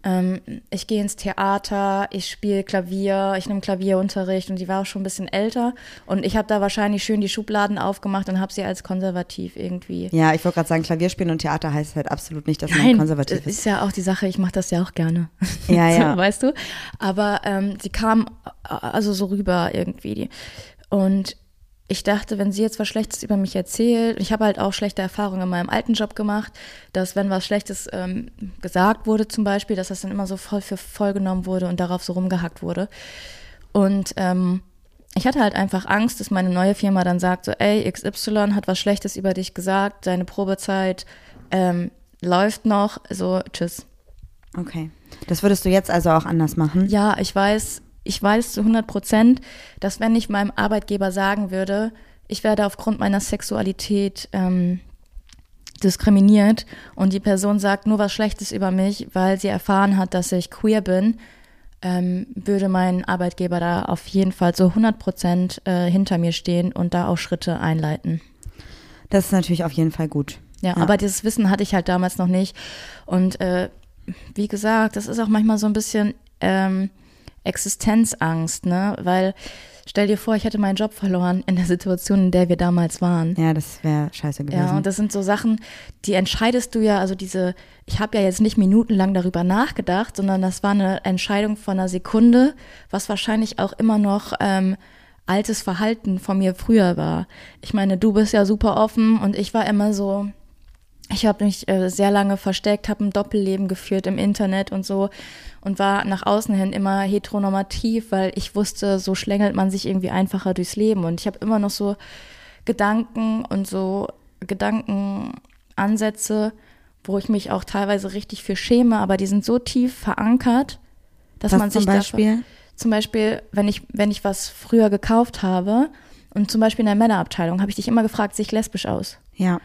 ähm, ich gehe ins Theater, ich spiele Klavier, ich nehme Klavierunterricht und die war auch schon ein bisschen älter. Und ich habe da wahrscheinlich schön die Schubladen aufgemacht und habe sie als konservativ irgendwie. ja, ich wollte gerade sagen, Klavierspielen und Theater heißt halt absolut nicht, dass man konservativ das ist. ist ja auch die Sache, ich mache das ja auch gerne. Ja, so, ja. Weißt du? Aber ähm, sie kam äh, also so rüber irgendwie. Und ich dachte, wenn sie jetzt was Schlechtes über mich erzählt, ich habe halt auch schlechte Erfahrungen in meinem alten Job gemacht, dass wenn was Schlechtes ähm, gesagt wurde zum Beispiel, dass das dann immer so voll für voll genommen wurde und darauf so rumgehackt wurde. Und ähm, ich hatte halt einfach Angst, dass meine neue Firma dann sagt, so, ey, XY hat was Schlechtes über dich gesagt, deine Probezeit ähm, läuft noch, so, tschüss. Okay. Das würdest du jetzt also auch anders machen? Ja, ich weiß, ich weiß zu 100 Prozent, dass wenn ich meinem Arbeitgeber sagen würde, ich werde aufgrund meiner Sexualität ähm, diskriminiert und die Person sagt nur was Schlechtes über mich, weil sie erfahren hat, dass ich queer bin, ähm, würde mein Arbeitgeber da auf jeden Fall so 100 Prozent äh, hinter mir stehen und da auch Schritte einleiten. Das ist natürlich auf jeden Fall gut. Ja, Ja. aber dieses Wissen hatte ich halt damals noch nicht. Und äh, wie gesagt, das ist auch manchmal so ein bisschen ähm, Existenzangst, ne? Weil stell dir vor, ich hätte meinen Job verloren in der Situation, in der wir damals waren. Ja, das wäre scheiße gewesen. Ja, und das sind so Sachen, die entscheidest du ja, also diese, ich habe ja jetzt nicht minutenlang darüber nachgedacht, sondern das war eine Entscheidung von einer Sekunde, was wahrscheinlich auch immer noch ähm, altes Verhalten von mir früher war. Ich meine, du bist ja super offen und ich war immer so, ich habe mich äh, sehr lange versteckt, habe ein Doppelleben geführt im Internet und so und war nach außen hin immer heteronormativ, weil ich wusste, so schlängelt man sich irgendwie einfacher durchs Leben und ich habe immer noch so Gedanken und so Gedankenansätze, wo ich mich auch teilweise richtig für schäme, aber die sind so tief verankert, dass Was man sich zum Beispiel? Dafür, zum Beispiel, wenn ich wenn ich was früher gekauft habe und zum Beispiel in der Männerabteilung habe ich dich immer gefragt, sehe ich lesbisch aus? Ja.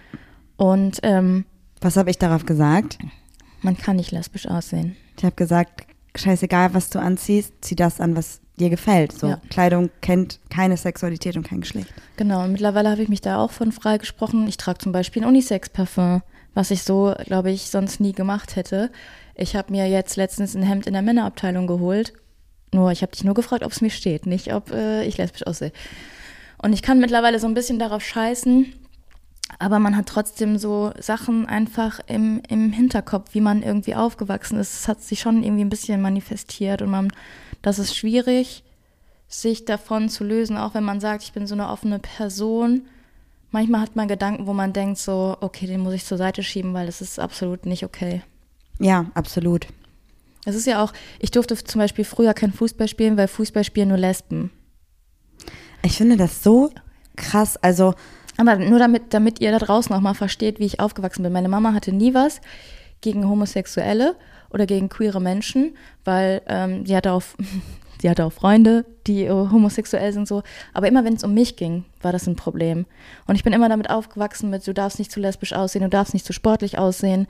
Und ähm, Was habe ich darauf gesagt? man kann nicht lesbisch aussehen. Ich habe gesagt, scheißegal, was du anziehst, zieh das an, was dir gefällt. So, Ja. Kleidung kennt keine Sexualität und kein Geschlecht. Genau, und mittlerweile habe ich mich da auch von freigesprochen. Ich trage zum Beispiel ein Unisex-Parfum, was ich so, glaube ich, sonst nie gemacht hätte. Ich habe mir jetzt letztens ein Hemd in der Männerabteilung geholt. Nur, ich habe dich nur gefragt, ob es mir steht, nicht ob äh, ich lesbisch aussehe. Und ich kann mittlerweile so ein bisschen darauf scheißen, aber man hat trotzdem so Sachen einfach im, im Hinterkopf, wie man irgendwie aufgewachsen ist. Es hat sich schon irgendwie ein bisschen manifestiert und man, das ist schwierig, sich davon zu lösen, auch wenn man sagt, ich bin so eine offene Person. Manchmal hat man Gedanken, wo man denkt so, okay, den muss ich zur Seite schieben, weil das ist absolut nicht okay. Ja, absolut. Es ist ja auch, ich durfte zum Beispiel früher kein Fußball spielen, weil Fußball spielen nur Lesben. Ich finde das so krass. Also, Aber nur damit, damit ihr da draußen auch mal versteht, wie ich aufgewachsen bin. Meine Mama hatte nie was gegen Homosexuelle oder gegen queere Menschen, weil ähm, sie hatte auch, sie hatte auch Freunde, die äh, homosexuell sind so. Aber immer wenn es um mich ging, war das ein Problem. Und ich bin immer damit aufgewachsen mit, du darfst nicht zu lesbisch aussehen, du darfst nicht zu sportlich aussehen.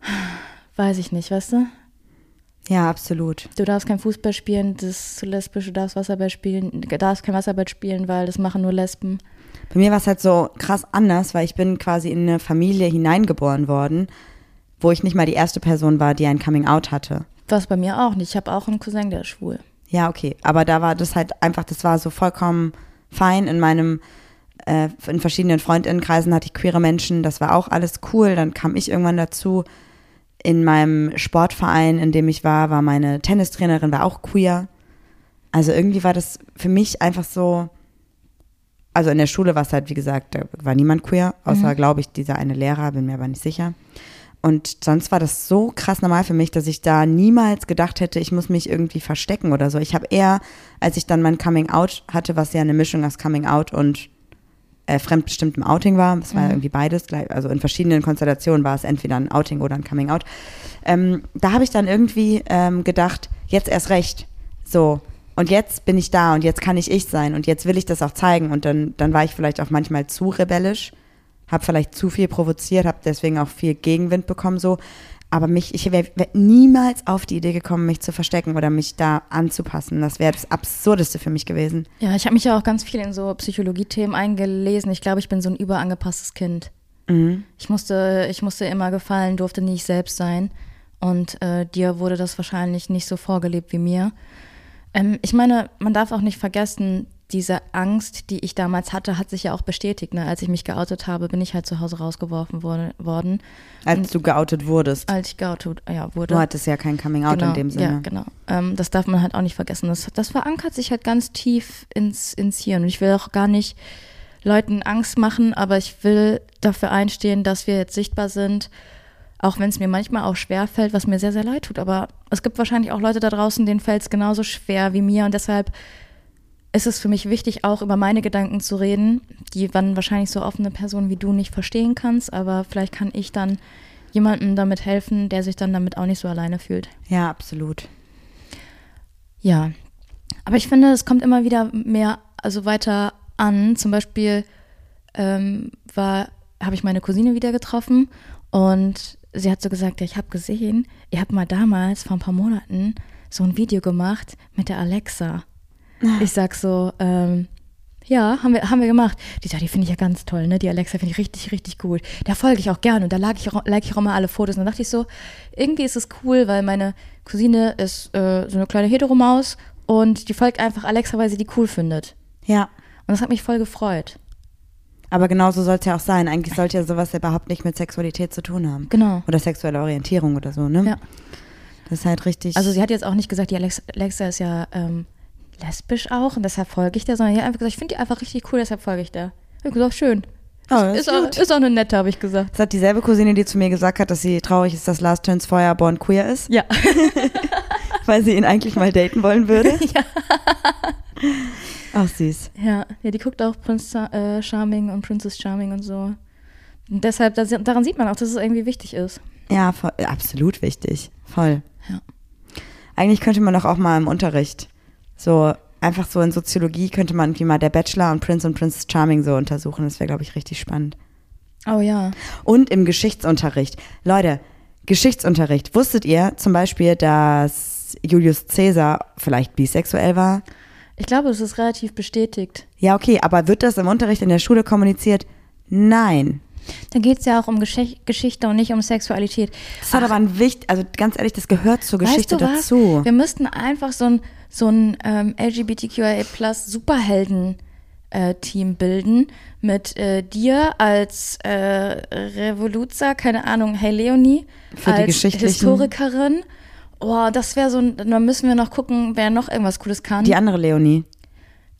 Weiß ich nicht, weißt du? ja, absolut. Du darfst kein Fußball spielen, das ist zu lesbisch, du darfst Wasserball spielen, du darfst kein Wasserball spielen, weil das machen nur Lesben. Bei mir war es halt so krass anders, weil ich bin quasi in eine Familie hineingeboren worden, wo ich nicht mal die erste Person war, die ein Coming-out hatte. Was bei mir auch nicht. Ich habe auch einen Cousin, der ist schwul. Ja, okay. Aber da war das halt einfach, das war so vollkommen fein. In meinem, äh, in verschiedenen Freundinnenkreisen hatte ich queere Menschen, das war auch alles cool. Dann kam ich irgendwann dazu. In meinem Sportverein, in dem ich war, war meine Tennistrainerin, war auch queer. Also irgendwie war das für mich einfach so, also in der Schule war es halt, wie gesagt, da war niemand queer, außer, glaube ich, dieser eine Lehrer, bin mir aber nicht sicher. Und sonst war das so krass normal für mich, dass ich da niemals gedacht hätte, ich muss mich irgendwie verstecken oder so. Ich habe eher, als ich dann mein Coming Out hatte, was ja eine Mischung aus Coming Out und äh, fremdbestimmtem Outing war, es war ja irgendwie beides, gleich, also in verschiedenen Konstellationen war es entweder ein Outing oder ein Coming Out. Ähm, da habe ich dann irgendwie ähm, gedacht, jetzt erst recht, so. Und jetzt bin ich da und jetzt kann ich ich sein und jetzt will ich das auch zeigen. Und dann, dann war ich vielleicht auch manchmal zu rebellisch, habe vielleicht zu viel provoziert, habe deswegen auch viel Gegenwind bekommen so. Aber mich, ich wäre wär niemals auf die Idee gekommen, mich zu verstecken oder mich da anzupassen. Das wäre das Absurdeste für mich gewesen. Ja, ich habe mich ja auch ganz viel in so Psychologie-Themen eingelesen. Ich glaube, ich bin so ein überangepasstes Kind. Mhm. Ich musste, ich musste immer gefallen, durfte nie ich selbst sein. Und äh, dir wurde das wahrscheinlich nicht so vorgelebt wie mir. Ähm, ich meine, man darf auch nicht vergessen, diese Angst, die ich damals hatte, hat sich ja auch bestätigt. Ne? Als ich mich geoutet habe, bin ich halt zu Hause rausgeworfen wurde, worden, Als du geoutet wurdest. als ich geoutet ja, wurde. Du hattest ja kein Coming Out genau, in dem Sinne. Ja, genau. Ähm, das darf man halt auch nicht vergessen. Das, das verankert sich halt ganz tief ins, ins Hirn. Und ich will auch gar nicht Leuten Angst machen, aber ich will dafür einstehen, dass wir jetzt sichtbar sind, auch wenn es mir manchmal auch schwer fällt, was mir sehr, sehr leid tut. Aber es gibt wahrscheinlich auch Leute da draußen, denen fällt es genauso schwer wie mir. Und deshalb ist es für mich wichtig, auch über meine Gedanken zu reden, die dann wahrscheinlich so offene Personen wie du nicht verstehen kannst. Aber vielleicht kann ich dann jemandem damit helfen, der sich dann damit auch nicht so alleine fühlt. Ja, absolut. Ja, aber ich finde, es kommt immer wieder mehr, also weiter an. Zum Beispiel ähm, war, habe ich meine Cousine wieder getroffen und sie hat so gesagt, ja, ich habe gesehen, ihr habt mal damals vor ein paar Monaten so ein Video gemacht mit der Alexa. Ich sag so, ähm, Ja, haben wir, haben wir gemacht. Die sagt, die finde ich ja ganz toll, ne? Die Alexa finde ich richtig, richtig gut. Da folge ich auch gerne und da like ich, auch, like ich auch mal alle Fotos. Und dann dachte ich so, irgendwie ist es cool, weil meine Cousine ist äh, so eine kleine Heteromaus und die folgt einfach Alexa, weil sie die cool findet. Ja. Und das hat mich voll gefreut. Aber genauso soll es ja auch sein. Eigentlich sollte ja sowas ja überhaupt nicht mit Sexualität zu tun haben. Genau. Oder sexuelle Orientierung oder so, ne? Ja. Das ist halt richtig. Also sie hat jetzt auch nicht gesagt, die Alexa, ist ja ähm, lesbisch auch und deshalb folge ich der, sondern die hat einfach gesagt, ich finde die einfach richtig cool, deshalb folge ich der. Ich habe gesagt, schön. Oh, ist, ist auch, ist auch eine nette, habe ich gesagt. das hat dieselbe Cousine, die zu mir gesagt hat, dass sie traurig ist, dass Lars Turns Feuerborn queer ist, Ja. weil sie ihn eigentlich mal daten wollen würde. ja. Ach, süß. Ja, ja, die guckt auch Prince äh, Charming und Princess Charming und so. Und deshalb, da, daran sieht man auch, dass es irgendwie wichtig ist. Ja, voll, absolut wichtig. Voll. Ja. Eigentlich könnte man doch auch mal im Unterricht so einfach so in Soziologie könnte man irgendwie mal der Bachelor und Prince und Princess Charming so untersuchen. Das wäre, glaube ich, richtig spannend. Oh ja. Und im Geschichtsunterricht. Leute, Geschichtsunterricht. Wusstet ihr zum Beispiel, dass Julius Caesar vielleicht bisexuell war? Ich glaube, das ist relativ bestätigt. Ja, okay, aber wird das im Unterricht in der Schule kommuniziert? Nein. Da geht es ja auch um Geschicht Geschichte und nicht um Sexualität. Das hat aber ein Wicht, also ganz ehrlich, das gehört zur Geschichte dazu. Wir müssten einfach so ein, so ein ähm, LGBTQIA plus Superhelden-Team bilden mit äh, dir als äh, Revoluzer, keine Ahnung, hey Leonie, Für die als Historikerin. Oh, das wäre so ein, dann müssen wir noch gucken, wer noch irgendwas Cooles kann. Die andere Leonie.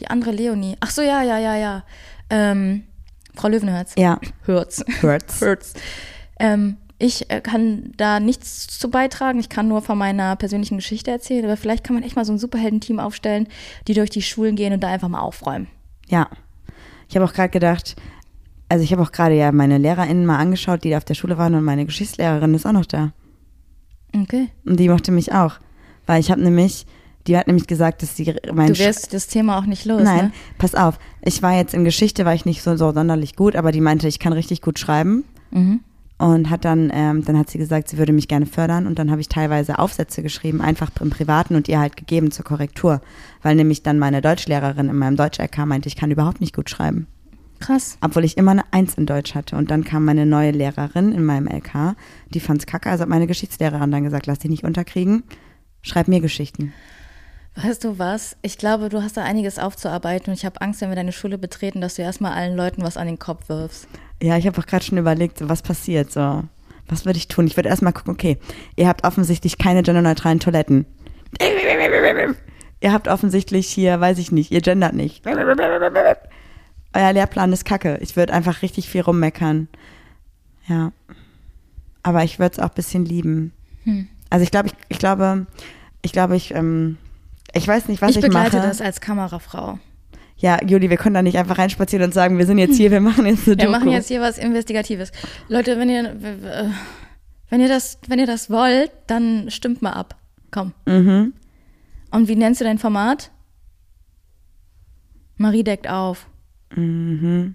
Die andere Leonie. Ach so, ja, ja, ja, ja. Ähm, Frau Löwenherz. Ja, Hürz. Hurts. Hurts. Ähm, ich äh, kann da nichts zu beitragen. Ich kann nur von meiner persönlichen Geschichte erzählen. Aber vielleicht kann man echt mal so ein Superheldenteam aufstellen, die durch die Schulen gehen und da einfach mal aufräumen. Ja. Ich habe auch gerade gedacht, also ich habe auch gerade ja meine LehrerInnen mal angeschaut, die da auf der Schule waren und meine Geschichtslehrerin ist auch noch da. Okay. Und die mochte mich auch. Weil ich habe nämlich, die hat nämlich gesagt, dass sie mein Du wirst das Thema auch nicht los, Nein, ne? pass auf. Ich war jetzt in Geschichte, war ich nicht so, so sonderlich gut, aber die meinte, ich kann richtig gut schreiben. Mhm. Und hat dann, ähm, dann hat sie gesagt, sie würde mich gerne fördern. Und dann habe ich teilweise Aufsätze geschrieben, einfach im Privaten und ihr halt gegeben zur Korrektur. Weil nämlich dann meine Deutschlehrerin in meinem Deutsch-LK meinte, ich kann überhaupt nicht gut schreiben. Krass. Obwohl ich immer eine Eins in Deutsch hatte. Und dann kam meine neue Lehrerin in meinem LK, die fand's kacke. Also hat meine Geschichtslehrerin dann gesagt, lass dich nicht unterkriegen, schreib mir Geschichten. Weißt du was? Ich glaube, du hast da einiges aufzuarbeiten und ich habe Angst, wenn wir deine Schule betreten, dass du erstmal allen Leuten was an den Kopf wirfst. Ja, ich habe auch gerade schon überlegt, was passiert so. Was würde ich tun? Ich würde erstmal gucken, okay, ihr habt offensichtlich keine genderneutralen Toiletten. Ihr habt offensichtlich hier, weiß ich nicht, ihr gendert nicht. Euer Lehrplan ist kacke. Ich würde einfach richtig viel rummeckern. Ja. Aber ich würde es auch ein bisschen lieben. Hm. Also ich glaube, ich, ich glaube, ich glaube, ich, ähm, ich weiß nicht, was ich ich, begleite mache. das als Kamerafrau. Ja, Juli, wir können da nicht einfach reinspazieren und sagen, wir sind jetzt hier, wir machen jetzt eine Wir Doku. machen jetzt hier was Investigatives. Leute, wenn ihr, äh, wenn ihr das, wenn ihr das wollt, dann stimmt mal ab. Komm. Mhm. Und wie nennst du dein Format? Marie deckt auf. Mhm.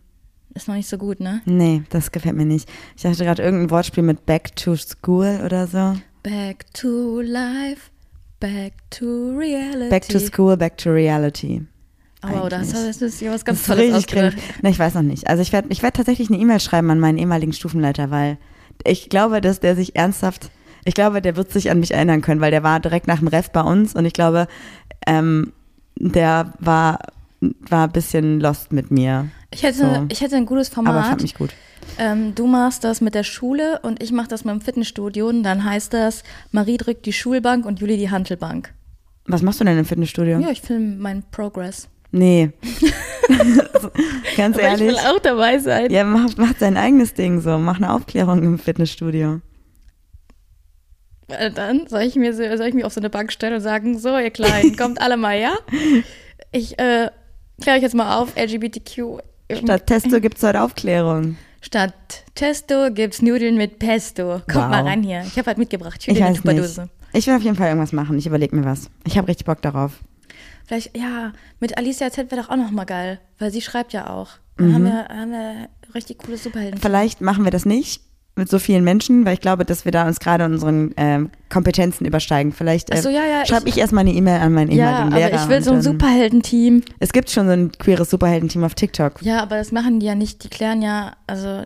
Ist noch nicht so gut, ne? Nee, das gefällt mir nicht. Ich dachte gerade irgendein Wortspiel mit Back to School oder so. Back to life, back to reality. Back to School, Back to Reality. Oh, wow, das, das ist ja was ganz Tolles ausgedacht. Ne, ich weiß noch nicht. Also ich werde ich werd tatsächlich eine E-Mail schreiben an meinen ehemaligen Stufenleiter, weil ich glaube, dass der sich ernsthaft, ich glaube, der wird sich an mich erinnern können, weil der war direkt nach dem Ref bei uns und ich glaube, ähm, der war, war ein bisschen lost mit mir. Ich hätte, So. ich hätte ein gutes Aber fand Format. mich gut. Ähm, du machst das mit der Schule und ich mache das mit dem Fitnessstudio. Und dann heißt das, Marie drückt die Schulbank und Juli die Hantelbank. Was machst du denn im Fitnessstudio? Ja, ich filme meinen Progress. Nee. Ganz Aber ich will ehrlich. auch dabei sein. Ja, macht, macht sein eigenes Ding so. Mach eine Aufklärung im Fitnessstudio. Äh, Dann soll ich, mir so, soll ich mich auf so eine Bank stellen und sagen, so ihr Kleinen, kommt alle mal, ja? Ich äh, kläre euch jetzt mal auf, LGBTQ. Statt Testo gibt's heute Aufklärung. Statt Testo gibt's Nudeln mit Pesto. Kommt Wow. mal rein hier. Ich habe halt mitgebracht. Ich weiß nicht. Tupperdose. Ich will auf jeden Fall irgendwas machen. Ich überlege mir was. Ich habe richtig Bock darauf. Vielleicht, ja, mit Alicia Z wäre doch auch noch mal geil, weil sie schreibt ja auch. Dann haben, wir, haben wir richtig coole Superhelden. Vielleicht machen wir das nicht, mit so vielen Menschen, weil ich glaube, dass wir da uns gerade unseren ähm, Kompetenzen übersteigen. Vielleicht äh, so, ja, ja, schreibe ich- ich, erstmal eine E-Mail an meinen Ja, ehemaligen Lehrer. ich will so ein Superheldenteam. Es gibt schon so ein queeres Superhelden-Team auf TikTok. Ja, aber das machen die ja nicht. Die klären ja, also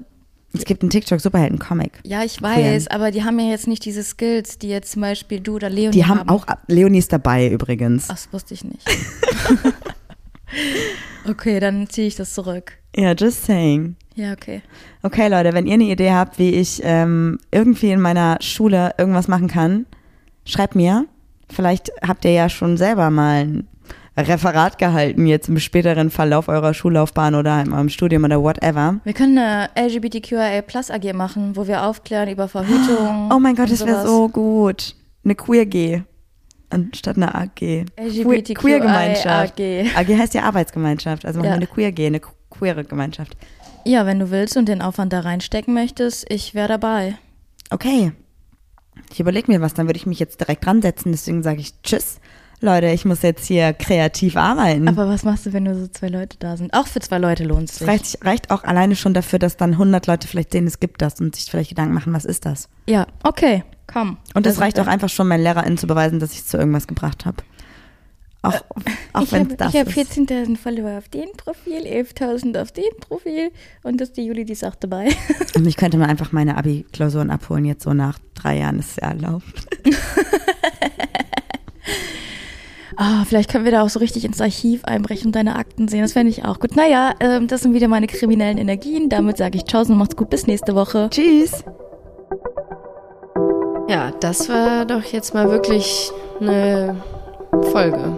Es gibt einen TikTok-Superhelden-Comic. ja, ich weiß, aber die haben ja jetzt nicht diese Skills, die jetzt zum Beispiel du oder Leonie Die haben auch, Leonie ist dabei übrigens. Ach, das wusste ich nicht. okay, dann ziehe ich das zurück. Ja, just saying. Ja, okay. Okay, Leute, wenn ihr eine Idee habt, wie ich ähm, irgendwie in meiner Schule irgendwas machen kann, schreibt mir. Vielleicht habt ihr ja schon selber mal ein Referat gehalten, jetzt im späteren Verlauf eurer Schullaufbahn oder in eurem Studium oder whatever. Wir können eine LGBTQIA Plus AG machen, wo wir aufklären über Verhütung. Oh mein Gott, das wäre so gut. Eine Queer G. Anstatt eine AG. LGBTQIA Queer Gemeinschaft. AG. AG heißt ja Arbeitsgemeinschaft. Also machen Ja. wir eine Queer G, eine queere Gemeinschaft. Ja, wenn du willst und den Aufwand da reinstecken möchtest, ich wäre dabei. Okay. Ich überlege mir was, dann würde ich mich jetzt direkt dran setzen. Deswegen sage ich Tschüss. Leute, ich muss jetzt hier kreativ arbeiten. Aber was machst du, wenn nur so zwei Leute da sind? Auch für zwei Leute lohnt es sich. reicht, reicht auch alleine schon dafür, dass dann 100 Leute vielleicht sehen, es gibt das und sich vielleicht Gedanken machen, was ist das? Ja, okay, komm. Und es Also, reicht auch einfach schon, meinen LehrerInnen zu beweisen, dass ich es zu irgendwas gebracht habe. Auch, auch ich wenn habe das hab ist. 14.000 Follower auf dem Profil, 11.000 auf dem Profil und das ist die Juli, die ist auch dabei. Und ich könnte mir einfach meine Abi-Klausuren abholen, jetzt so nach drei Jahren ist es ja erlaubt. Ah, vielleicht können wir da auch so richtig ins Archiv einbrechen und deine Akten sehen. Das fände ich auch gut. Naja, ähm, das sind wieder meine kriminellen Energien. Damit sage ich Tschaußen, macht's gut, bis nächste Woche. Tschüss! Ja, das war doch jetzt mal wirklich eine Folge.